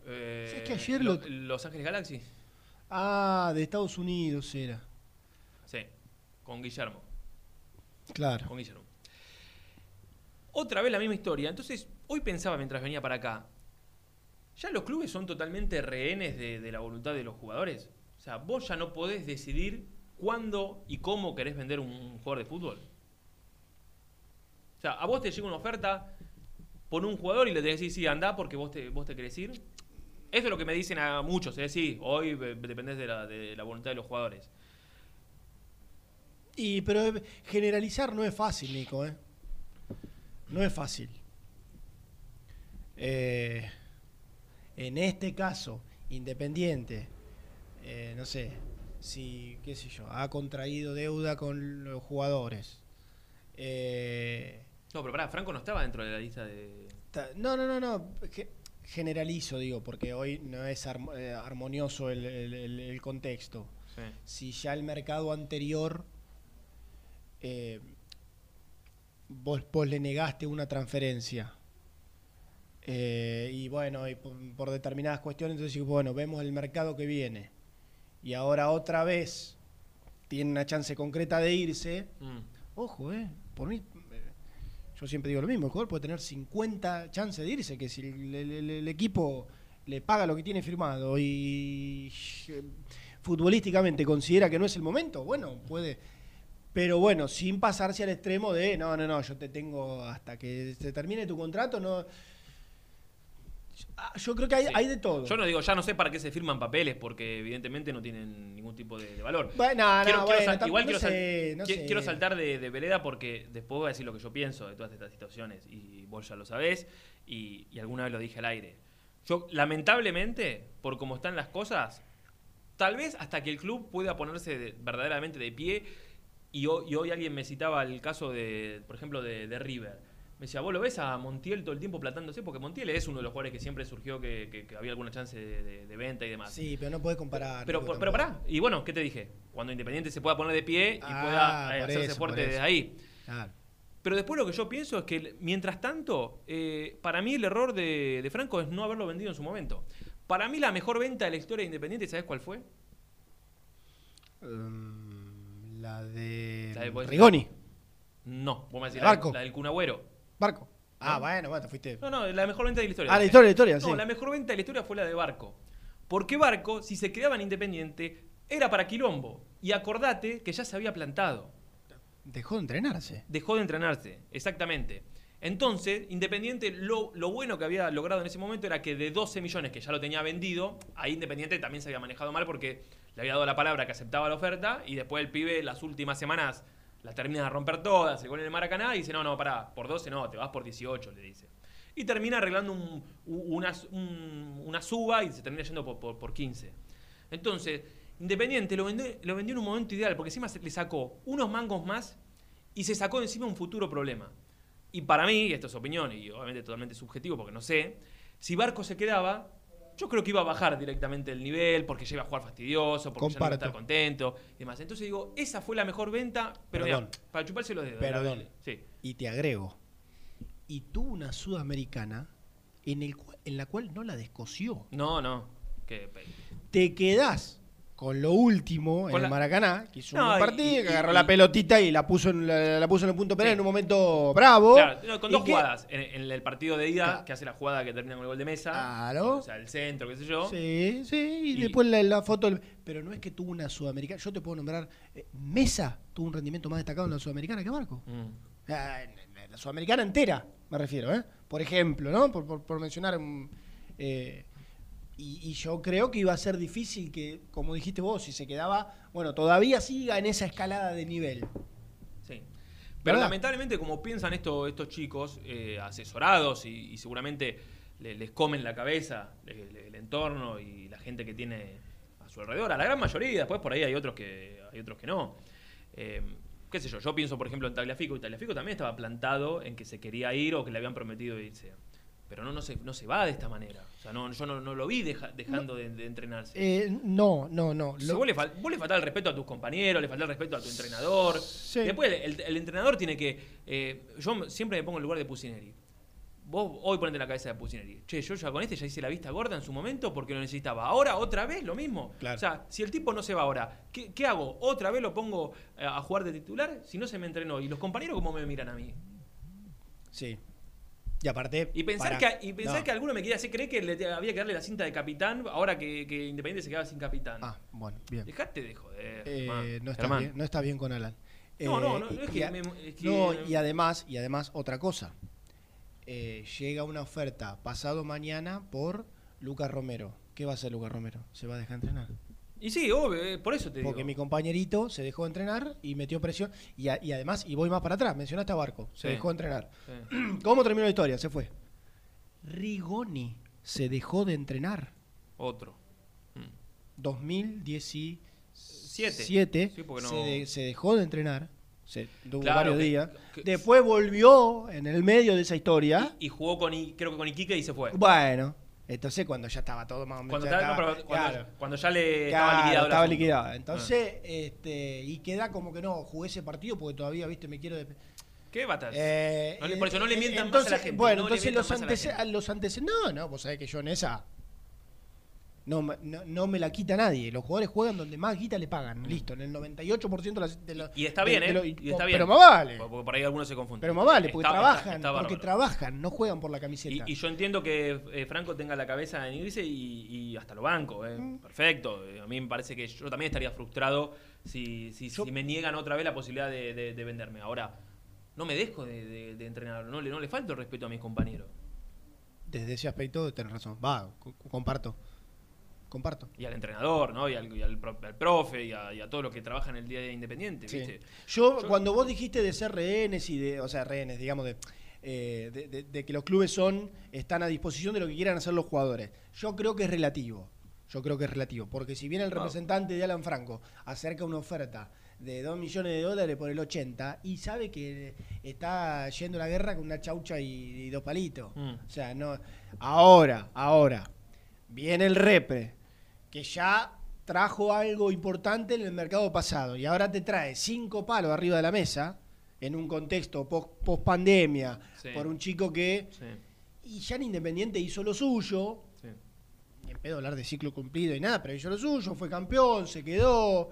Eh, ¿Sabes que ayer lo- lo- Los Ángeles Galaxy. Ah, de Estados Unidos era. Sí, con Guillermo. Claro. Con Guillermo. Otra vez la misma historia. Entonces, hoy pensaba mientras venía para acá. ¿Ya los clubes son totalmente rehenes de, la voluntad de los jugadores? O sea, vos ya no podés decidir cuándo y cómo querés vender un jugador de fútbol. O sea, a vos te llega una oferta por un jugador y le decís, sí, anda porque vos te, vos te querés ir. Eso es lo que me dicen a muchos, es decir, hoy eh, dependés de la, de la voluntad de los jugadores. Y pero eh, generalizar no es fácil, Nico, ¿eh? No es fácil. Eh, en este caso, Independiente, eh, no sé, si, qué sé yo, ha contraído deuda con los jugadores. Eh, No, pero pará, Franco no estaba dentro de la lista de. no, no, no, no. ge- Generalizo, digo, porque hoy no es armo- armonioso el, el- el- el contexto. Si ya el mercado anterior eh, vos, vos le negaste una transferencia eh, y bueno, y por, por determinadas cuestiones, entonces bueno, vemos el mercado que viene y ahora otra vez tiene una chance concreta de irse. Mm. Ojo, eh, por mí, eh, yo siempre digo lo mismo, el jugador puede tener 50 chances de irse, que si el, el- el- el equipo le paga lo que tiene firmado y eh, futbolísticamente considera que no es el momento, bueno, puede. Pero bueno, sin pasarse al extremo de, no, no, no, yo te tengo hasta que se termine tu contrato, no... Ah, Yo creo que hay, Sí. hay de todo. Yo no digo, ya no sé para qué se firman papeles, porque evidentemente no tienen ningún tipo de, de valor. Bueno, no, Quiero- no, quiero bueno, sal- tampoco- igual no quiero, sal- sé, no qui- sé. quiero saltar de, de vereda porque después voy a decir lo que yo pienso de todas estas situaciones. Y vos ya lo sabés, y, y alguna vez lo dije al aire. Yo, lamentablemente, por cómo están las cosas, tal vez hasta que el club pueda ponerse de- verdaderamente de pie. Y hoy, y hoy alguien me citaba el caso de, por ejemplo, de, de River. Me decía, ¿vos lo ves a Montiel todo el tiempo platándose? Porque Montiel es uno de los jugadores que siempre surgió que, que- que había alguna chance de, de- de venta y demás. Sí, pero no puedes comparar. Pero, pero tampoco. pará, y bueno, ¿qué te dije? Cuando Independiente se pueda poner de pie y Ah, pueda eh, hacerse eso, fuerte desde ahí. Claro. Pero después lo que yo pienso es que, mientras tanto, eh, para mí el error de, de Franco es no haberlo vendido en su momento. Para mí la mejor venta de la historia de Independiente, ¿sabes cuál fue? Um, la de La de- Rigoni. No, vos me decís ¿La Barco? la del Cunagüero. Barco. Ah, ¿No? bueno, bueno, te fuiste. No, no, la mejor venta de la historia. Ah, la historia, la historia, No, sí. la mejor venta de la historia fue la de Barco. Porque Barco, si se quedaba en Independiente, era para Quilombo. Y acordate que ya se había plantado. Dejó de entrenarse. Dejó de entrenarse, exactamente. Entonces, Independiente, lo, lo bueno que había logrado en ese momento era que de 12 millones que ya lo tenía vendido, ahí Independiente también se había manejado mal porque le había dado la palabra que aceptaba la oferta y después el pibe las últimas semanas las termina de romper todas, se pone en el Maracaná y dice, no, no, pará, por 12 no, te vas por 18, le dice. Y termina arreglando una, un- una suba y se termina yendo por, por- por 15. Entonces, Independiente lo vendió, lo en un momento ideal, porque encima le sacó unos mangos más y se sacó encima un futuro problema. Y para mí, y esto es opinión y obviamente totalmente subjetivo porque no sé, si Barco se quedaba, yo creo que iba a bajar directamente el nivel porque ya iba a jugar fastidioso, porque ya no iba a estar contento y demás. Entonces digo, esa fue la mejor venta, pero Perdón. para chuparse los dedos. Perdón. la- Sí. Y te agrego. Y tuvo una sudamericana en, el, en la cual no la descosió. No, no. Que, Te quedás con lo último Con en la- el Maracaná, que hizo No, un partido, que agarró y- la pelotita y la puso en, la, la puso en el punto penal en un momento bravo. Claro, no, con dos que- jugadas. En, en el partido de ida, que hace la jugada que termina con el gol de mesa. Claro. O sea, el centro, qué sé yo. Sí, sí, y, Y- después la, la foto. del- Pero no es que tuvo una sudamericana. Yo te puedo nombrar. eh, Mesa tuvo un rendimiento más destacado en la sudamericana que Barco. Mm. Ah, La sudamericana entera, me refiero, ¿eh? Por ejemplo, ¿no? Por, por- por mencionar. eh, y, y yo creo que iba a ser difícil que, como dijiste vos, si se quedaba. Bueno, todavía siga en esa escalada de nivel. Sí. Pero ¿Verdad? lamentablemente, como piensan esto- estos chicos, eh, asesorados y, y seguramente le- les comen la cabeza el, el entorno y la gente que tiene a su alrededor, a la gran mayoría, después por ahí hay otros que, hay otros que no. Eh, qué sé yo, yo pienso por ejemplo en Tagliafico, y Tagliafico también estaba plantado en que se quería ir o que le habían prometido irse. Pero no, no, se, no se va de esta manera. O sea, no, yo no, no lo vi deja- dejando de, de entrenarse. Eh, no, no, no. Lo- vos, le fal- vos le faltás el respeto a tus compañeros, le faltás el respeto a tu entrenador. Después, el, el entrenador tiene que. eh, yo siempre me pongo en el lugar de Pusineri. Vos hoy ponete en la cabeza de Pusineri. Che, yo ya con este ya hice la vista gorda en su momento porque lo necesitaba. Ahora, otra vez, lo mismo. Claro. O sea, si el tipo no se va ahora, ¿qué, qué hago? ¿Otra vez lo pongo eh, a jugar de titular? Si no se me entrenó. ¿Y los compañeros cómo me miran a mí? Sí. Y aparte. Y pensar, que, y pensar No. que alguno me quería hacer creer que le había que darle la cinta de capitán ahora que, que Independiente se quedaba sin capitán. Ah, bueno, bien. Dejate de joder. Eh, no, Germán. bien, no estás bien con Alan. No, Eh, no, no, no y- es y que a- me- es que- no, y además, y además, otra cosa. Eh, llega una oferta pasado mañana por Lucas Romero. ¿Qué va a hacer Lucas Romero? ¿Se va a dejar entrenar? Y sí, obvio, eh, por eso te Porque digo. mi compañerito se dejó entrenar y metió presión. Y, a- y además, y voy más para atrás, mencionaste a Barco, se Sí. dejó entrenar. Sí. ¿Cómo terminó la historia? Se fue. Rigoni se dejó de entrenar. Otro. 2017 Sí, porque no- se, de- se dejó de entrenar. Se, tuvo Claro, varios que- días. que- Después volvió en el medio de esa historia. Y jugó con, I- creo que con Iquique y se fue. Bueno, entonces cuando ya estaba todo más o menos. Cuando, ya estaba- no, estaba- pero cuando, claro. cuando ya le Claro, estaba liquidado. estaba asunto. liquidada. Entonces, este, y queda como que no, jugué ese partido porque todavía, viste, me quiero... ¿Qué batas? Eh, No por eso no le eh, mientan entonces, más a la gente. Bueno, no entonces los antecedentes... No, no, vos sabés que yo en esa... No, me- no, no me la quita nadie. Los jugadores juegan donde más guita le pagan. Listo, en el 98% de las... de Mm. Y está bien, de ¿eh? lo- y está bien. Pero más vale. Porque por ahí algunos se confunden. Pero más vale, porque Está- trabajan, está- está porque trabajan, no juegan por la camiseta. Y, y yo entiendo que eh, Franco tenga la cabeza en irse y, y hasta lo banco. eh. Mm. Perfecto. Eh, A mí me parece que yo también estaría frustrado si, si, si me niegan otra vez la posibilidad de, de- de venderme. Ahora, no me dejo de, entrenar. No le, no le falto el respeto a mis compañeros. Desde ese aspecto tenés razón. Va, co- comparto. Comparto. Y al entrenador, ¿no? Y al, y al pro- al profe y a, y a todos los que trabajan en el día de Independiente, Sí. ¿viste? Yo, cuando vos dijiste de ser rehenes y de, o sea, rehenes, digamos, de, eh, de, de- de que los clubes son, están a disposición de lo que quieran hacer los jugadores, yo creo que es relativo. Yo creo que es relativo. Porque si viene el representante de Alan Franco acerca una oferta de 2 millones de dólares por el 80 y sabe que está yendo a la guerra con una chaucha y, y dos palitos. Mm. O sea, no. Ahora, ahora, viene el repre, que ya trajo algo importante en el mercado pasado y ahora te trae cinco palos arriba de la mesa en un contexto post pandemia Sí. por un chico que Sí. y ya en Independiente hizo lo suyo Sí. ni en pedo hablar de ciclo cumplido y nada pero hizo lo suyo fue campeón se quedó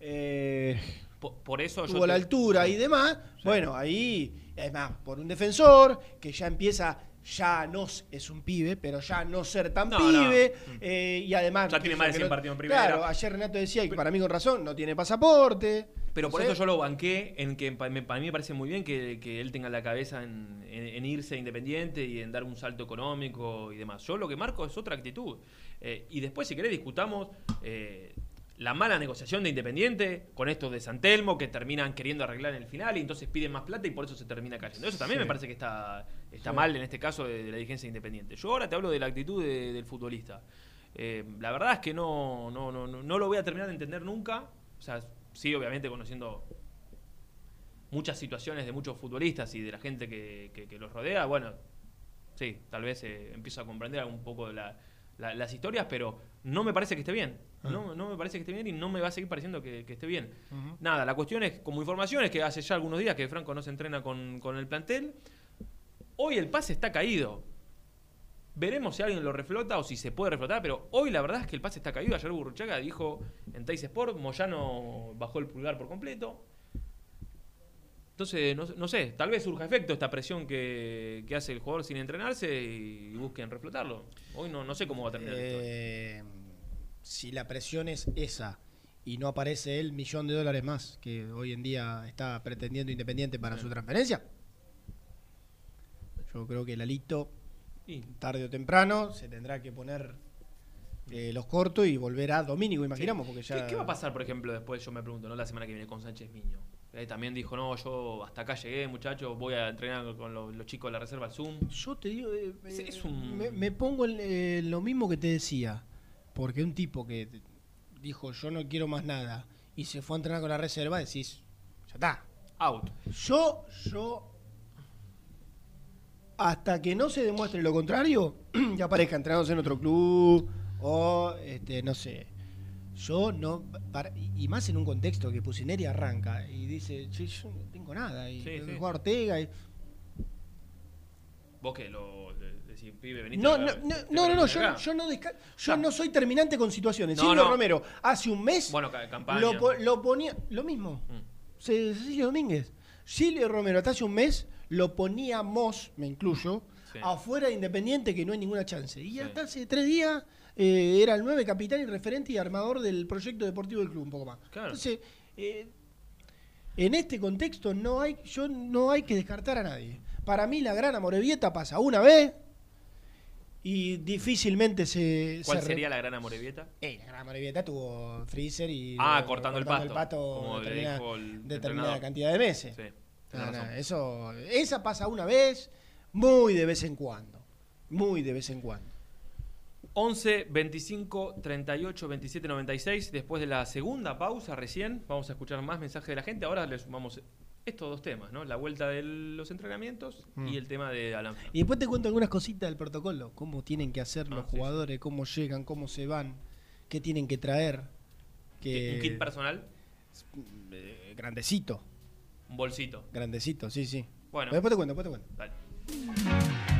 eh, Por, por eso yo tuvo la te- altura y demás bueno ahí además por un defensor que ya empieza ya no es un pibe, pero ya no ser tan No, no. pibe. eh, y además. Ya tiene más de que 100 no- partidos en primera. Claro, ayer Renato decía, y para mí con razón, no tiene pasaporte. Pero por eso yo lo banqué en que para mí me parece muy bien que, que él tenga la cabeza en, en- en irse independiente y en dar un salto económico y demás. Yo lo que marco es otra actitud. Eh, y después, si querés, discutamos eh, la mala negociación de Independiente con estos de San Telmo que terminan queriendo arreglar en el final y entonces piden más plata y por eso se termina cayendo. Eso también Sí. me parece que está, está Sí. mal en este caso de, de la dirigencia de Independiente. Yo ahora te hablo de la actitud de- del futbolista. Eh, la verdad es que no, no, no, no, no lo voy a terminar de entender nunca. O sea, sí, obviamente conociendo muchas situaciones de muchos futbolistas y de la gente que, que- que los rodea, bueno, sí, tal vez eh, empiezo a comprender un poco la- la- las historias, pero no me parece que esté bien. No, no me parece que esté bien y no me va a seguir pareciendo que, que esté bien. Nada, la cuestión es, como información, es que hace ya algunos días que Franco no se entrena con, con el plantel. Hoy el pase está caído. Veremos si alguien lo reflota o si se puede reflotar, pero hoy la verdad es que el pase está caído. Ayer Burruchaga dijo en Teis Sport, Moyano bajó el pulgar por completo. Entonces, no, no sé, tal vez surja efecto esta presión que, que hace el jugador sin entrenarse y busquen reflotarlo. Hoy no, no sé cómo va a terminar esto. Eh, si la presión es esa y no aparece el millón de dólares más que hoy en día está pretendiendo Independiente para su transferencia, yo creo que Lalito, Y- tarde o temprano, se tendrá que poner eh, los cortos y volver a Domínico, imaginamos, porque ya... ¿Qué, qué va a pasar, por ejemplo, después, yo me pregunto, ¿no? La semana que viene con Sánchez Miño. Eh, también dijo, no, yo hasta acá llegué, muchachos, voy a entrenar con los, los chicos de la reserva al Zoom. Yo te digo, eh, Es- eh, es un- me, me pongo en eh, lo mismo que te decía, porque un tipo que dijo yo no quiero más nada y se fue a entrenar con la reserva, decís, ya está. Out. Yo, yo, hasta que no se demuestre lo contrario, ya aparezca entrenándose en otro club o, este, no sé. Yo no, para- y más en un contexto que Pusineri arranca y dice, "Che, yo no tengo nada, y Sí, sí. jugar Ortega, y, Vos que lo de- decís, pibe, venite No, acá, no, no, no, no, no, yo, no desca- yo no soy terminante con situaciones. No, Silvio. Romero, hace un mes Bueno, ca- campaña. lo, po- lo ponía, lo mismo, Mm. Ce- Cecilio Domínguez. Silvio Romero, hasta hace un mes lo poníamos, me incluyo, Sí. afuera de Independiente que no hay ninguna chance. Y hasta hace tres días eh, era el nueve capitán y referente y armador del proyecto deportivo del club, un poco más. Claro. Entonces, eh, en este contexto no hay, yo no hay que descartar a nadie. Para mí la gran Amorebieta pasa una vez y difícilmente se... ¿Cuál se re- sería la gran Amorebieta? Eh, la gran Amorebieta tuvo freezer y... Ah, cortando el pasto, como le determinada, dijo el determinada entrenador. cantidad de meses. Sí, No, no, eso, esa pasa una vez, muy de vez en cuando. Muy de vez en cuando. 11 25 38 27 96. Después de la segunda pausa, recién vamos a escuchar más mensajes de la gente. Ahora le sumamos estos dos temas, ¿no? La vuelta de los entrenamientos Mm. y el tema de Alan. Y después te cuento algunas cositas del protocolo, cómo tienen que hacer Ah, los jugadores, cómo llegan, cómo se van, qué tienen que traer. Que, ¿Un kit personal? eh, grandecito, Un bolsito. grandecito, sí, sí. Bueno. Después te cuento, después te cuento. Dale.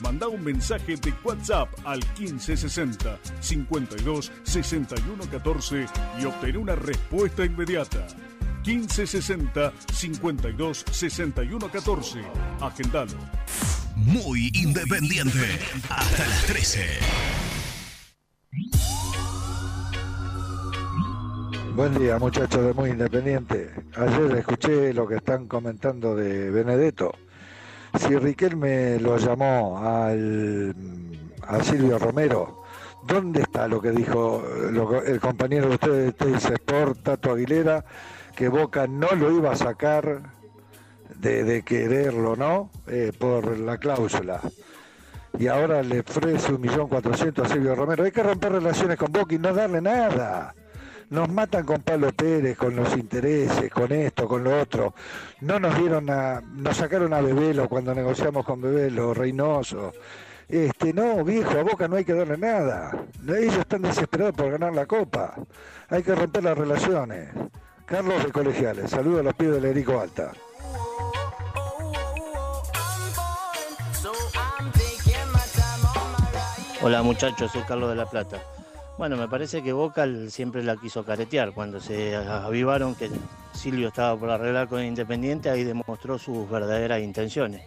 Manda un mensaje de WhatsApp al 1560 52 61 14 y obtén una respuesta inmediata. 1560 52 61 14. Agendalo. Muy independiente. Hasta las 13. Buen día, muchachos de Muy Independiente. Ayer escuché lo que están comentando de Benedetto. Si Riquelme lo llamó al, a Silvio Romero ¿Dónde está lo que dijo lo el compañero de ustedes, Teis Sport, Tato Aguilera, que Boca no lo iba a sacar de, de quererlo, ¿no? Eh, por la cláusula. Y ahora le ofrece un millón cuatrocientos a Silvio Romero. Hay que romper relaciones con Boca y no darle nada. Nos matan con Pablo Pérez, con los intereses, con esto, con lo otro. No nos dieron a, nos sacaron a Bebelo cuando negociamos con Bebelo, Reynoso. Este, no, viejo, a Boca no hay que darle nada. Ellos están desesperados por ganar la Copa. Hay que romper las relaciones. Carlos de Colegiales, saludos a los pibes del Erico Alta. Hola muchachos, soy Carlos de la Plata. Bueno, me parece que Boca siempre la quiso caretear. Cuando se avivaron que Silvio estaba por arreglar con Independiente, ahí demostró sus verdaderas intenciones.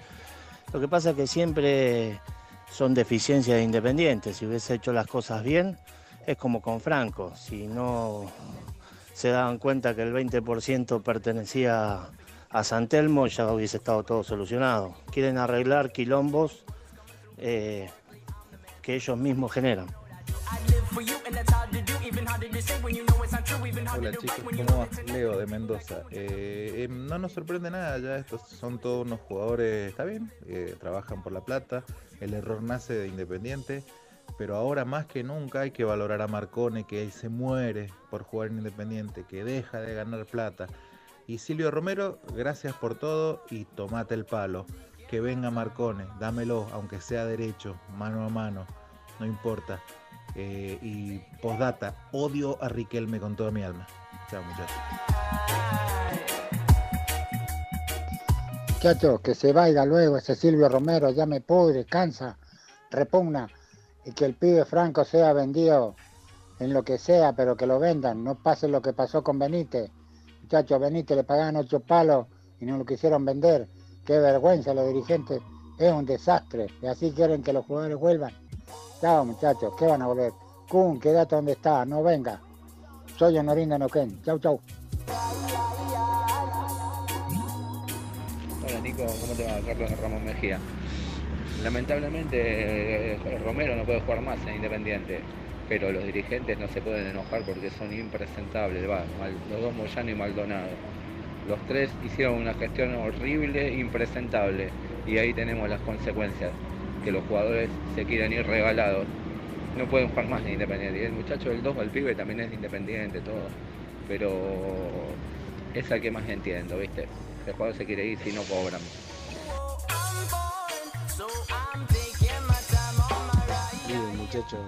Lo que pasa es que siempre son deficiencias de Independiente. Si hubiese hecho las cosas bien, es como con Franco. Si no se daban cuenta que el 20% pertenecía a San Telmo, ya hubiese estado todo solucionado. Quieren arreglar quilombos eh, que ellos mismos generan. Hola chicos, ¿cómo? Leo de Mendoza. Eh, eh, no nos sorprende nada, ya estos son todos unos jugadores, está bien, eh, trabajan por la plata, el error nace de Independiente, pero ahora más que nunca hay que valorar a Marcone, que se muere por jugar en Independiente, que deja de ganar plata. Y Silvio Romero, gracias por todo y tomate el palo. Que venga Marcone, dámelo, aunque sea derecho, mano a mano, no importa. Eh, y postdata, odio a Riquelme con toda mi alma. Chao muchachos. Muchachos, que se vaya luego ese Silvio Romero, ya me pudre, cansa, repugna. Y que el pibe Franco sea vendido en lo que sea, pero que lo vendan. No pase lo que pasó con Benítez. Muchachos, Benítez le pagaban ocho palos y no lo quisieron vender. Qué vergüenza los dirigentes. Es un desastre. Y así quieren que los jugadores vuelvan. Chao muchachos, ¿qué van a volver? Kun, quédate donde está, no venga. Soy Honorín de Noquén. Chau, chau. Hola Nico, ¿cómo te va? Carlos Ramón Mejía. Lamentablemente eh, Romero no puede jugar más en Independiente, pero los dirigentes no se pueden enojar porque son impresentables, va, los dos Moyano y Maldonado. Los tres hicieron una gestión horrible, impresentable, y ahí tenemos las consecuencias, que los jugadores se quieren ir regalados. No pueden jugar más en Independiente. Y el muchacho del 2, el pibe, también es Independiente, todo. Pero es el que más entiendo, ¿viste? El jugador se quiere ir si no cobran. Miren muchachos,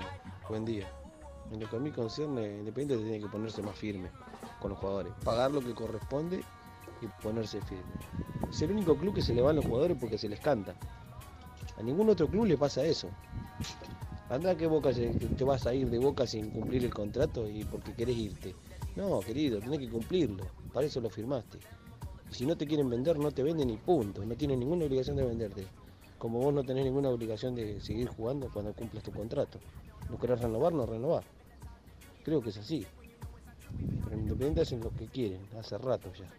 buen día. En lo que a mí concierne, Independiente tiene que ponerse más firme con los jugadores, pagar lo que corresponde y ponerse firme. Es el único club que se le van los jugadores porque se les canta. A ningún otro club le pasa eso. Anda que Boca te vas a ir de Boca sin cumplir el contrato y porque querés irte. No, querido, tenés que cumplirlo. Para eso lo firmaste. Si no te quieren vender, no te venden y punto. No tienen ninguna obligación de venderte. Como vos no tenés ninguna obligación de seguir jugando cuando cumplas tu contrato. No querés renovar, no renovar. Creo que es así. Pero en Independiente hacen lo que quieren, hace rato ya.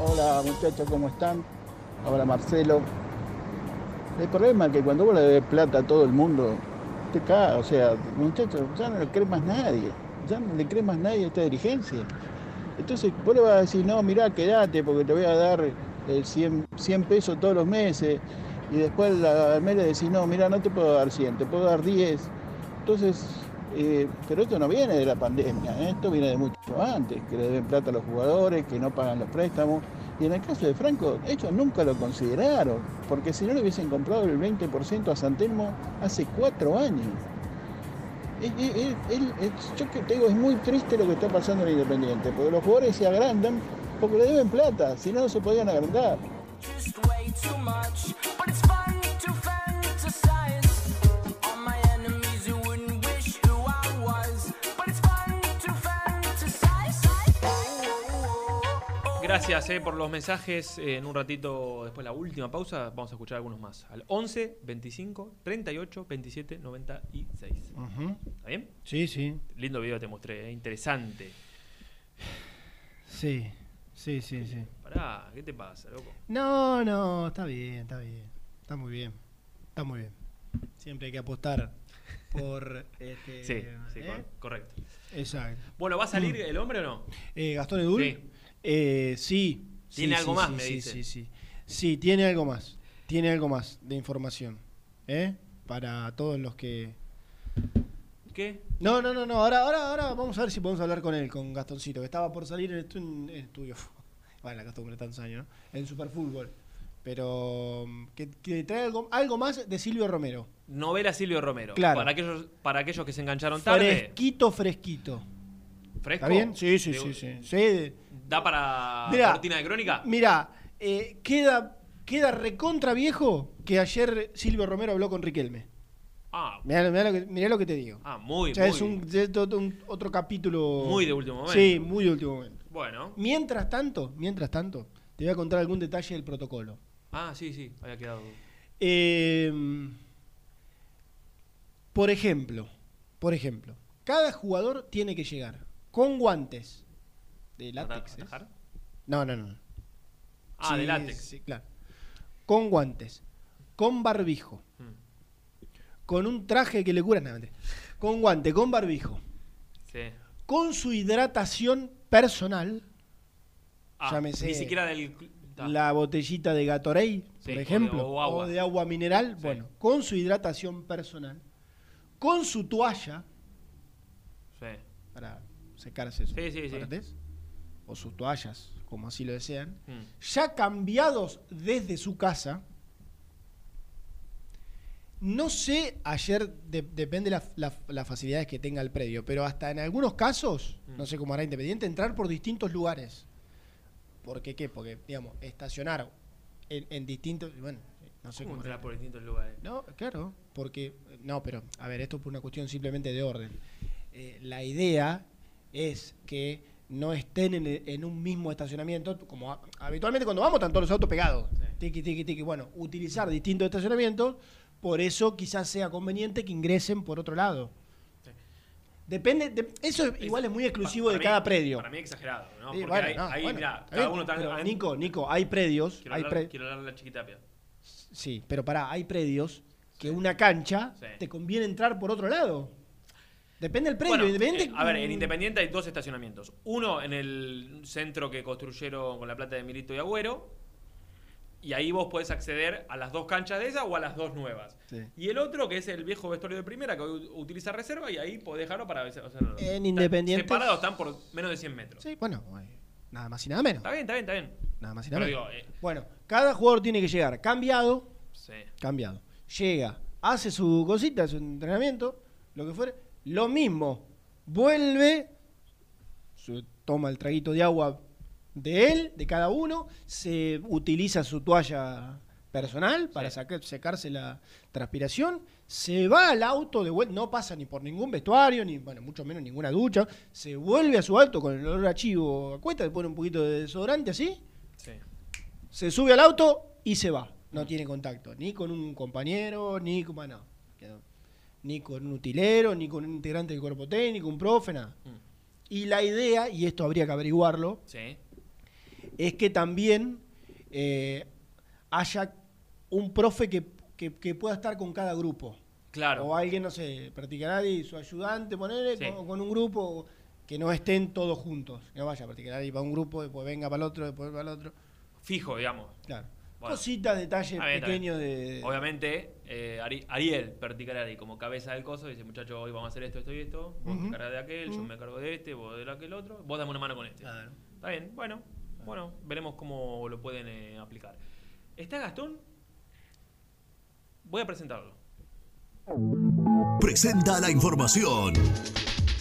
Hola muchachos, ¿cómo están? Hola Marcelo. El problema es que cuando vos le debes plata a todo el mundo, te cae, o sea, muchachos, ya no le cree más nadie, ya no le cree más nadie a esta dirigencia. Entonces vos le vas a decir, no, mirá, quédate porque te voy a dar eh, 100, 100 pesos todos los meses. Y después la- al mes le decís, no, mirá, no te puedo dar 100, te puedo dar 10. Entonces, eh, pero esto no viene de la pandemia, ¿eh? esto viene de mucho antes, que le deben plata a los jugadores, que no pagan los préstamos. Y en el caso de Franco, ellos nunca lo consideraron, porque si no le hubiesen comprado el 20% a San Telmo hace cuatro años. Es- yo que te digo, es muy triste lo que está pasando en Independiente, porque los jugadores se agrandan porque le deben plata, si no, no se podían agrandar. Gracias eh, por los mensajes. Eh, en un ratito, después de la última pausa, vamos a escuchar algunos más. Al 11 25 38 27 96. Ujú. ¿Está bien? Sí, sí. Lindo video te mostré, eh, interesante. Sí, Sí, sí, sí. Pará, ¿qué te pasa, loco? No, no, está bien, está bien. Está muy bien. Está muy bien. Siempre hay que apostar por. Este, Sí, sí, ¿eh? cor- correcto. Exacto. Bueno, ¿va a salir el hombre o no? Eh, Gastón Edul. Sí. Eh, sí. Tiene sí, algo sí, más, sí, me dice. Sí, sí. Sí, tiene algo más. Tiene algo más de información. ¿Eh? Para todos los que. ¿Qué? No, no, no, no. Ahora, ahora, ahora vamos a ver si podemos hablar con él, con Gastoncito, que estaba por salir en estu- en estudio. Bueno, la costumbre tantos años, ¿no? En Superfútbol. Pero que, que trae algo, algo más de Silvio Romero. Novela Silvio Romero. Claro. Para aquellos, para aquellos que se engancharon tarde. Fresquito, fresquito. ¿Fresco? ¿Está bien? Sí, sí, sí, sí. sí. ¿Da para Mirá, cortina de crónica? Mira, eh, queda, queda recontra viejo que ayer Silvio Romero habló con Riquelme. Ah, Mirá, mirá lo, que, mirá lo que te digo. ah, muy, O sea, muy. es un, es otro, un- otro capítulo. Muy de último momento. Sí, muy de último momento. Bueno. Mientras tanto, mientras tanto, te voy a contar algún detalle del protocolo. Ah, sí, sí, había quedado. Eh, por ejemplo, por ejemplo, cada jugador tiene que llegar con guantes de látex. ¿Atajar? No, no, no. Ah, de látex. Sí, claro. Con guantes, con barbijo, Hmm. con un traje que le cura, mentira. con guante, con barbijo, Sí. con su hidratación personal, Ah, llámese ni siquiera del. la botellita de Gatorade, Sí, por de- ejemplo, o agua. de agua mineral, bueno, con su hidratación personal, con su toalla Sí. para secarse sus Sí, sí, sí. o sus toallas, como así lo desean, Hmm. ya cambiados desde su casa. No sé, ayer de- depende la- la- las facilidades que tenga el predio, pero hasta en algunos casos, Mm. no sé cómo hará Independiente, entrar por distintos lugares. ¿Por qué qué? Porque, digamos, estacionar en, en distintos. Bueno, no sé ¿Cómo cómo. entrar por distintos lugares? No, claro, porque. No, pero, a ver, esto por una cuestión simplemente de orden. Eh, la idea es que no estén en, en un mismo estacionamiento, como ha- habitualmente cuando vamos están todos los autos pegados. Tiki, tiki, tiki. Bueno, utilizar distintos estacionamientos, por eso quizás sea conveniente que ingresen por otro lado. Depende, de- eso es- igual es muy exclusivo Para de mí- cada predio. Para mí exagerado, ¿no? Porque bueno, ahí, no, bueno, mirá, cada bien, uno está. hay- Nico, Nico, hay predios. Quiero hay hablar, pre- quiero hablar de la chiquitapia. Sí, pero pará, hay predios que una cancha Sí. te conviene entrar por otro lado. Depende del predio. Bueno, Independiente- eh, a ver, en Independiente hay dos estacionamientos. Uno en el centro que construyeron con la plata de Milito y Agüero. Y ahí vos podés acceder a las dos canchas de esa o a las dos nuevas. Sí. Y el otro, que es el viejo vestuario de primera, que hoy utiliza reserva, y ahí podés dejarlo para hacer- En están Independientes- Separados están por menos de 100 metros. Sí, bueno, eh, nada más y nada menos. Está bien, está bien, está bien. Nada más y nada menos. digo, eh, Bueno, cada jugador tiene que llegar cambiado, sí. cambiado. Llega, hace su cosita, su entrenamiento, lo que fuere. Lo mismo, vuelve, su- toma el traguito de agua de él, de cada uno, se utiliza su toalla personal para sacar- secarse la transpiración, se va al auto de vuelta, no pasa ni por ningún vestuario, ni bueno, mucho menos ninguna ducha, se vuelve a su auto con el olor a chivo a cuesta, le pone un poquito de desodorante así, Sí. se sube al auto y se va. No tiene contacto ni con un compañero, ni con, bueno, ni con un utilero, ni con un integrante del cuerpo técnico, un profe, nada. Y la idea, y esto habría que averiguarlo, Sí. es que también eh, haya un profe que, que- que pueda estar con cada grupo. Claro. O alguien, no sé, practicará y su ayudante, ponerle Sí. con, con un grupo que no estén todos juntos. Que no vaya a practicar y para un grupo, después venga para el otro, después para el otro. Fijo, digamos. Claro. Bueno. Cositas, detalles pequeños de. Obviamente, eh, Ari- Ariel, Perticarari, como cabeza del coso, dice, muchachos, hoy vamos a hacer esto, esto y esto. Vos te Ujú. encargás de aquel, yo me cargo de este, vos de aquel otro. Vos dame una mano con este. Está bien, bueno. Bueno, veremos cómo lo pueden eh, aplicar. ¿Está Gastón? Voy a presentarlo. Presenta la información.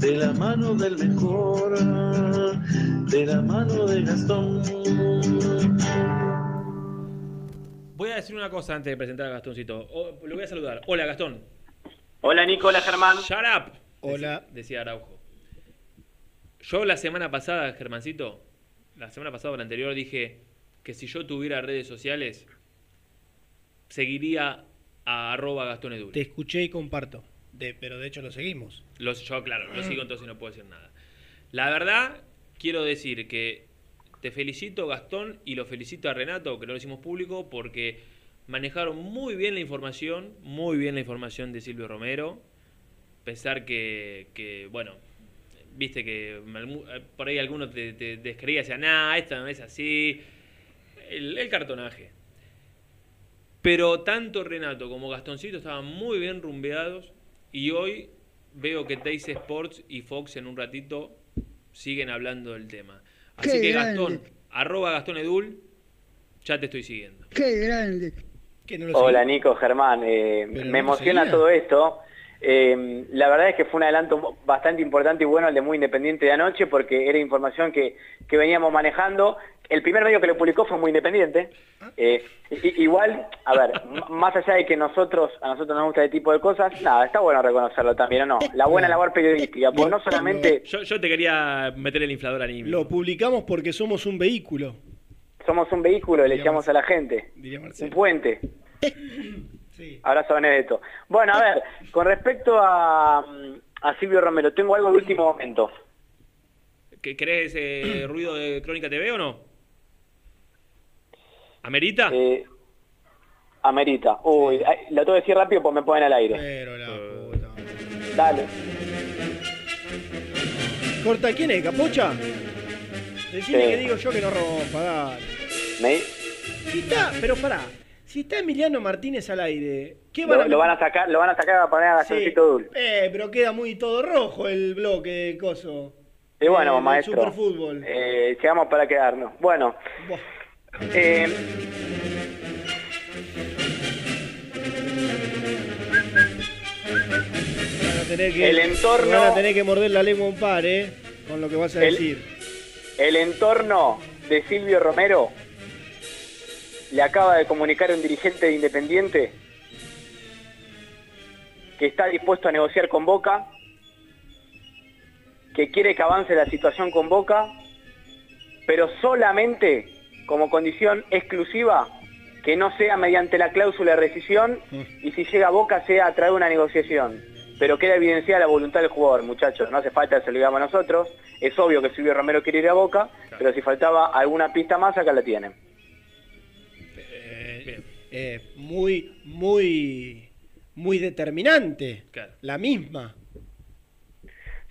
De la mano del mejor, de la mano de Gastón. Voy a decir una cosa antes de presentar a Gastoncito. O- lo voy a saludar. Hola, Gastón. Hola, Nico. Hola, Germán. Shut up. Hola. Decía, decía Araujo. Yo la semana pasada, Germancito, la semana pasada o la anterior dije que si yo tuviera redes sociales, seguiría a arroba Gastón Edul. Te escuché y comparto. De, pero de hecho lo seguimos. Los, yo, claro, lo sigo entonces no puedo decir nada. La verdad, quiero decir que te felicito, Gastón, y lo felicito a Renato, que no lo hicimos público, porque manejaron muy bien la información, muy bien la información de Silvio Romero. Pensar que, que, bueno, viste que por ahí algunos te, te descreía, decían, nah, esto no es así. El, el cartonaje. Pero tanto Renato como Gastoncito estaban muy bien rumbeados y hoy veo que Teis Sports y Fox en un ratito siguen hablando del tema. Así Qué que grande. Gastón, arroba Gastón Edul, ya te estoy siguiendo. Qué grande. Hola Nico, Germán. eh, no me emociona todo esto. Eh, la verdad es que fue un adelanto bastante importante y bueno el de Muy Independiente de anoche porque era información que, que veníamos manejando. El primer medio que lo publicó fue Muy Independiente. Eh, igual, a ver, más allá de que nosotros a nosotros nos gusta este tipo de cosas, nada, está bueno reconocerlo también, ¿o no? La buena labor periodística, porque no solamente Yo, yo te quería meter el inflador anímico. Lo publicamos porque somos un vehículo. somos un vehículo, le echamos a la gente. Diría Un puente. Abrazo Benedetto. Bueno, a ver, con respecto a, mm, a Silvio Romero, tengo algo de último momento. ¿Que- ¿Querés ese ruido de Crónica TV o no? ¿Amerita? Eh, amerita. Uy, lo tengo que decir rápido porque me ponen al aire. Pero la Dale. ¿Corta quién es? ¿Capocha? Decime Sí. que digo yo que no rompa, dale. Me- Si está, pero pará. Si está Emiliano Martínez al aire, ¿qué lo, van a lo van a sacar, lo van a sacar a poner a Sí. Gastoncito Dul. Eh, pero queda muy todo rojo el bloque de coso. Y bueno, Eh, maestro. Superfútbol. Eh, llegamos para quedarnos. Bueno. Eh, que, El entorno- Van a tener que morder la lengua un par, ¿eh? Con lo que vas a El- decir. el entorno de Silvio Romero le acaba de comunicar a un dirigente de Independiente que está dispuesto a negociar con Boca, que quiere que avance la situación con Boca, pero solamente como condición exclusiva que no sea mediante la cláusula de rescisión y si llega a Boca sea a través de una negociación. Pero queda evidenciada la voluntad del jugador, muchachos. No hace falta que se lo digamos nosotros. Es obvio que Silvio Romero quiere ir a Boca, pero si faltaba alguna pista más, acá la tienen. Eh, muy, muy, muy determinante. La misma.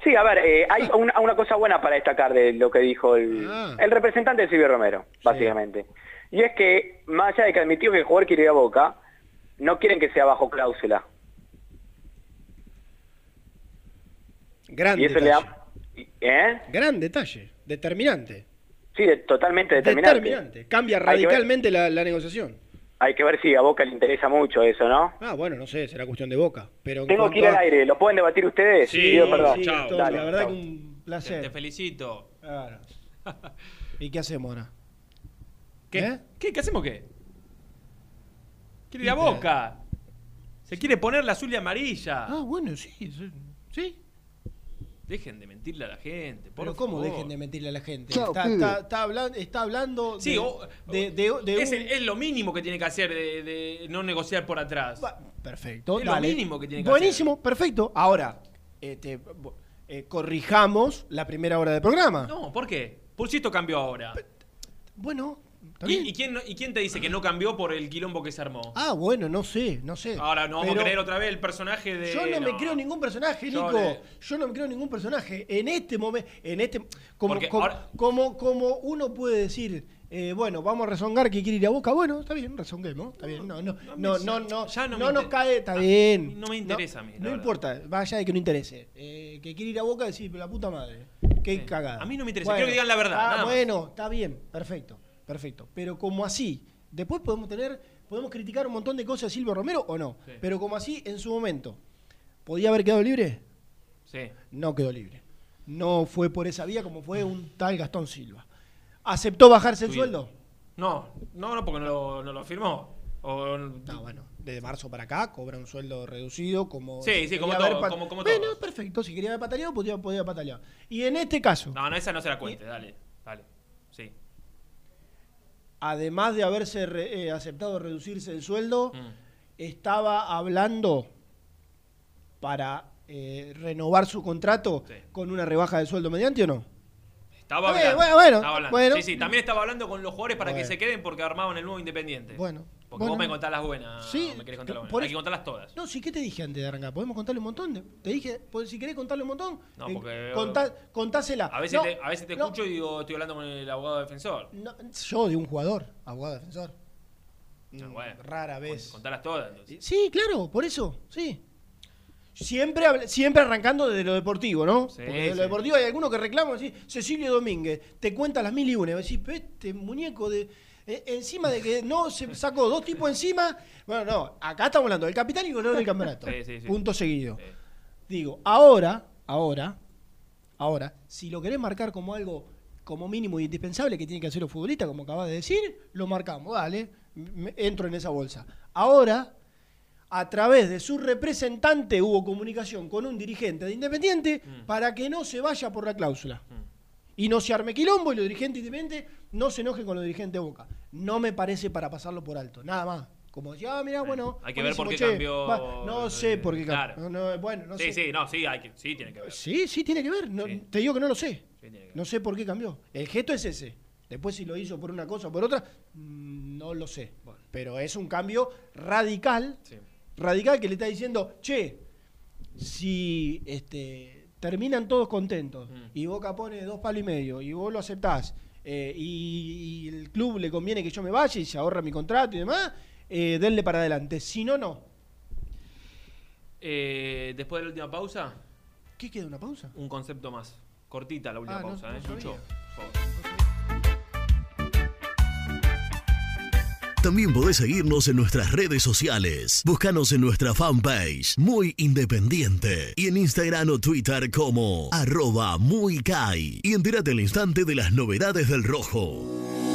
Sí, a ver, eh, hay una, una cosa buena para destacar de lo que dijo el, Ah. el representante de Silvio Romero, básicamente. Y es que, más allá de que admitió que el jugador quiere ir a Boca, no quieren que sea bajo cláusula. Gran Y eso le detalle. da... ¿Eh? Gran detalle. Determinante. Sí, de- totalmente determinante. Determinante. Cambia radicalmente la, la negociación. Hay que ver si a Boca le interesa mucho eso, ¿no? Ah, bueno, no sé, será cuestión de boca. Pero en Tengo cuanto que ir al a- aire, ¿lo pueden debatir ustedes? Sí, Pido perdón. sí, Dale, la verdad chao. que un placer. Te felicito. Claro. ¿Y qué hacemos ahora? ¿Qué? ¿Eh? ¿Qué? ¿Qué hacemos qué? Quiere ir a Boca. Se quiere poner la azul y amarilla. Ah, bueno, sí. sí, Sí. Dejen de mentirle a la gente, por Pero ¿cómo favor. dejen de mentirle a la gente? Está, pibe. está, está hablan- está hablando Sí, de, o- de- de- de es, un- el- es lo mínimo que tiene que hacer de, de no negociar por atrás. Perfecto. Es dale. lo mínimo que tiene que Buenísimo, perfecto. Ahora, este, eh, corrijamos la primera hora del programa. No, ¿por qué? Pulsito cambió ahora. Bueno, ¿Y, y quién, no- ¿Y quién te dice que no cambió por el quilombo que se armó? Ah, bueno, no sé, no sé. Ahora no vamos Pero a creer otra vez el personaje de. Yo no, me creo ningún personaje, Yo Nico. de- Yo no me creo ningún personaje. En este momento, en este, como, Porque como, ahora- como, como uno puede decir, eh, bueno, vamos a rezongar que quiere ir a Boca. Bueno, está bien, rezonguemos, está bien. No, no, no, no, no, ya no no, me nos inter- cae, está bien. no me interesa a mí, la No verdad. importa, vaya de que no interese. Eh, que quiere ir a Boca, decir, pero la puta madre. Qué cagada. A mí no me interesa, quiero que digan la verdad, Ah, nada más. bueno, está bien, perfecto, perfecto. Pero como así, después podemos tener, podemos criticar un montón de cosas de Silvio Romero o no. Pero como así, en su momento, ¿podía haber quedado libre? Sí. No quedó libre. No fue por esa vía como fue un tal Gastón Silva. ¿Aceptó bajarse el sueldo? No, no, no, porque no lo, no lo firmó. O, No, bueno, de marzo para acá cobra un sueldo reducido como... Sí, sí, como todo, como- como Bueno, todos. perfecto. Si quería haber pataleado, podía, podía patalear. Y en este caso, No, no, esa no se la cuente, dale. Además de haberse re- eh, aceptado reducirse el sueldo, Mm. estaba hablando para eh, renovar su contrato con una rebaja de sueldo mediante o no? Estaba hablando. bueno, bueno, estaba hablando. bueno. Sí, sí, también estaba hablando con los jugadores para que se queden porque armaban el nuevo Independiente. Bueno, Porque bueno. vos me contás las buenas. Sí, me querés contar las buenas. por Hay que contarlas todas. No, sí, ¿qué te dije antes de arrancar? ¿Podemos contarle un montón? de- Te dije, pues, si querés contarle un montón, No, eh, porque- contá- contásela. A veces No, te, a veces te no, escucho y digo, estoy hablando con el abogado defensor. yo de un jugador, abogado defensor. Ah, Mm, bueno. Rara vez. Contalas todas. entonces. Sí, claro, por eso, sí. Siempre, siempre arrancando desde lo deportivo, ¿no? Sí, Porque de sí. lo deportivo hay algunos que reclaman, así, Cecilio Domínguez, te cuenta las mil y una, y decís, este muñeco de... eh, encima de que no se sacó dos tipos encima, bueno, no, acá estamos hablando del capitán y goleador del campeonato. Sí, sí, sí. Punto seguido. Digo, ahora, ahora, ahora, si lo querés marcar como algo como mínimo indispensable que tiene que hacer los futbolistas, como acabas de decir, lo marcamos, dale, me- entro en esa bolsa. Ahora, a través de su representante hubo comunicación con un dirigente de Independiente para que no se vaya por la cláusula. Y no se arme quilombo y los dirigentes independientes no se enojen con los dirigentes de Boca. No me parece para pasarlo por alto, nada más. Como decía, ah, mira, bueno. Hay que ver por qué che, cambió, va, no sé por qué claro. cambió. No, no, bueno, no sí, sé. sí, no, sí, hay que, sí, tiene que ver. Sí, sí, tiene que ver. No, Te digo que no lo sé. No sé por qué cambió. El gesto es ese. Después si lo hizo por una cosa o por otra, mm, no lo sé. Pero es un cambio radical, radical que le está diciendo, che, si este, terminan todos contentos y Boca pone dos palos y medio y vos lo aceptás eh, y, y el club le conviene que yo me vaya y se ahorra mi contrato y demás, eh, denle para adelante. Si no, no. Eh, después de la última pausa. ¿Qué queda? ¿Una pausa? Un concepto más. Cortita la última Ah, pausa, no ¿eh? Lucho, por favor. También podés seguirnos en nuestras redes sociales. Búscanos en nuestra fanpage, Muy Independiente. Y en Instagram o Twitter como arroba muy Kai. Y entérate al instante de las novedades del rojo.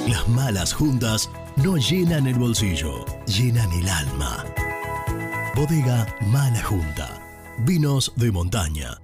Las malas juntas no llenan el bolsillo, llenan el alma. Bodega Mala Junta. Vinos de montaña.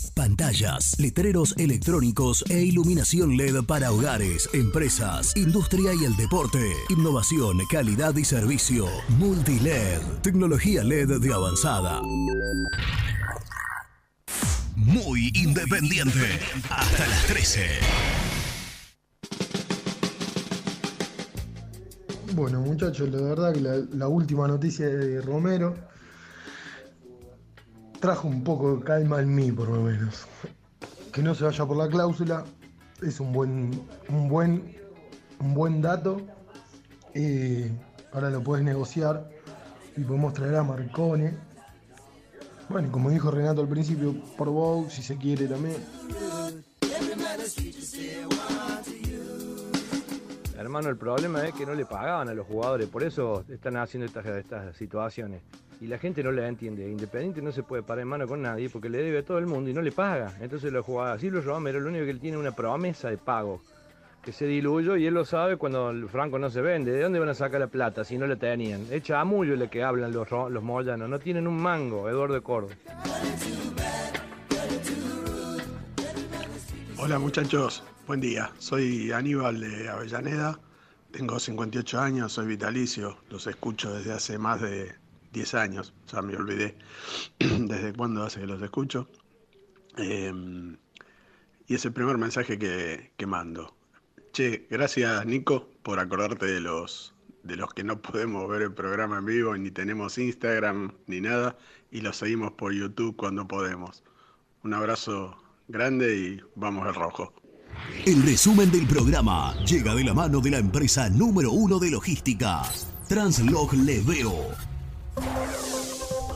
Pantallas, letreros electrónicos e iluminación LED para hogares, empresas, industria y el deporte. Innovación, calidad y servicio. Multiled, tecnología LED de avanzada. Muy independiente. Hasta las 13. Bueno, muchachos, la verdad que la, la última noticia de Romero trajo un poco de calma en mí, por lo menos. Que no se vaya por la cláusula es un buen, un buen, un buen dato. Y ahora lo puedes negociar y podemos traer a Marcone. Bueno, como dijo Renato al principio, por Bow, si se quiere también. Hermano, el problema es que no le pagaban a los jugadores, por eso están haciendo estas, estas situaciones. Y la gente no le entiende. Independiente no se puede parar en mano con nadie porque le debe a todo el mundo y no le paga. Entonces los jugadores, Silvio Romero, lo único que él tiene es una promesa de pago que se diluyó y él lo sabe cuando el franco no se vende. ¿De dónde van a sacar la plata si no la tenían? Echa a mullo le que hablan los, los moyanos. No tienen un mango, Eduardo Córdoba. Hola muchachos, buen día. Soy Aníbal de Avellaneda, tengo 58 años, soy vitalicio, los escucho desde hace más de 10 años, ya me olvidé desde cuándo hace que los escucho. Eh, y es el primer mensaje que, que mando. Che, gracias Nico por acordarte de los, de los que no podemos ver el programa en vivo, ni tenemos Instagram ni nada, y los seguimos por YouTube cuando podemos. Un abrazo grande y vamos al rojo. El resumen del programa llega de la mano de la empresa número uno de logística, Translog Leveo.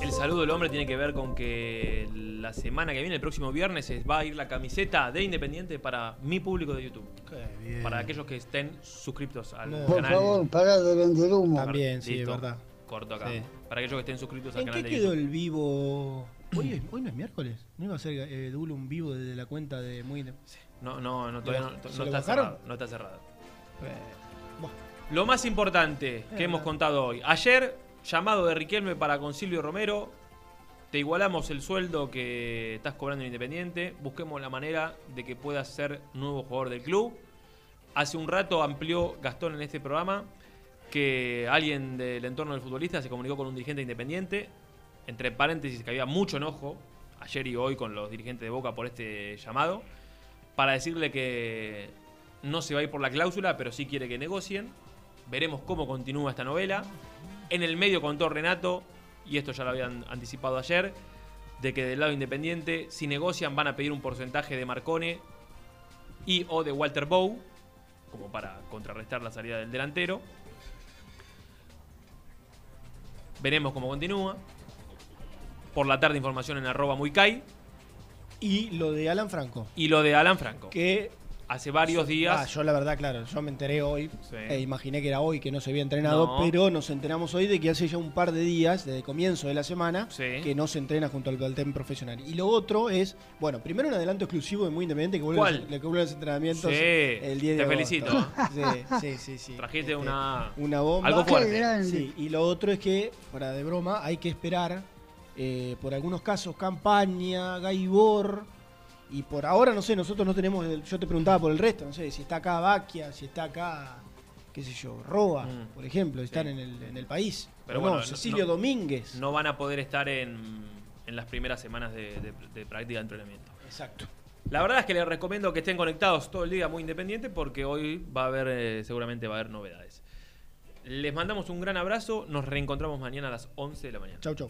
El saludo del hombre tiene que ver con que la semana que viene, el próximo viernes, es- va a ir la camiseta de Independiente para mi público de YouTube. Para aquellos que estén suscriptos al Por canal. favor, pará de vender humo. También, sí, es verdad. Corto acá. Sí. Para aquellos que estén suscritos al ¿En canal qué de quedó YouTube. el vivo? Hoy, es- hoy no es miércoles. ¿No iba a ser eh, Dulo un vivo desde la cuenta de Muy Inde- No, no, no, todavía no, ¿Se no lo está cerrado. No está cerrado. Eh, Lo más importante que Eh, hemos verdad. contado hoy. Ayer, llamado de Riquelme para Concilio Romero. Te igualamos el sueldo que estás cobrando en Independiente. Busquemos la manera de que puedas ser nuevo jugador del club. Hace un rato amplió Gastón en este programa que alguien del entorno del futbolista se comunicó con un dirigente independiente. Entre paréntesis, que había mucho enojo ayer y hoy con los dirigentes de Boca por este llamado. Para decirle que no se va a ir por la cláusula, pero sí quiere que negocien. Veremos cómo continúa esta novela. En el medio contó Renato, y esto ya lo habían anticipado ayer, de que del lado independiente, si negocian, van a pedir un porcentaje de Marcone y o de Walter Bow, como para contrarrestar la salida del delantero. Veremos cómo continúa. Por la tarde, información en arroba muicay. Y lo de Alan Franco. Y lo de Alan Franco. Que hace varios días. Ah, yo la verdad, claro, yo me enteré hoy. Sí. e imaginé que era hoy que no se había entrenado, No. pero nos enteramos hoy de que hace ya un par de días, desde el comienzo de la semana, Sí. que no se entrena junto al plantel profesional. Y lo otro es, bueno, primero un adelanto exclusivo de Muy Independiente que vuelve, ¿Cuál? Los, que vuelve los entrenamientos Sí, el 10 de te felicito. Sí, sí, sí. sí. Trajiste Este, una. una bomba. Algo fuerte. Sí, y lo otro es que, fuera de broma, hay que esperar eh, por algunos casos campaña, Gaibor. Y por ahora, no sé, nosotros no tenemos. yo te preguntaba por el resto, no sé, si está acá Baquia, si está acá, qué sé yo, Roa, Mm. por ejemplo, Sí. están en el, en el país. Pero bueno, no, no- Cecilio no- Domínguez. No van a poder estar en, en las primeras semanas de, de- de práctica de entrenamiento. Exacto. La verdad es que les recomiendo que estén conectados todo el día muy independiente porque hoy va a haber, eh, seguramente va a haber novedades. Les mandamos un gran abrazo, nos reencontramos mañana a las 11 de la mañana. Chau, chau.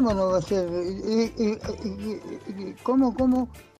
¿Cómo no va a ser? ¿Y, y- y- y- y- cómo, cómo?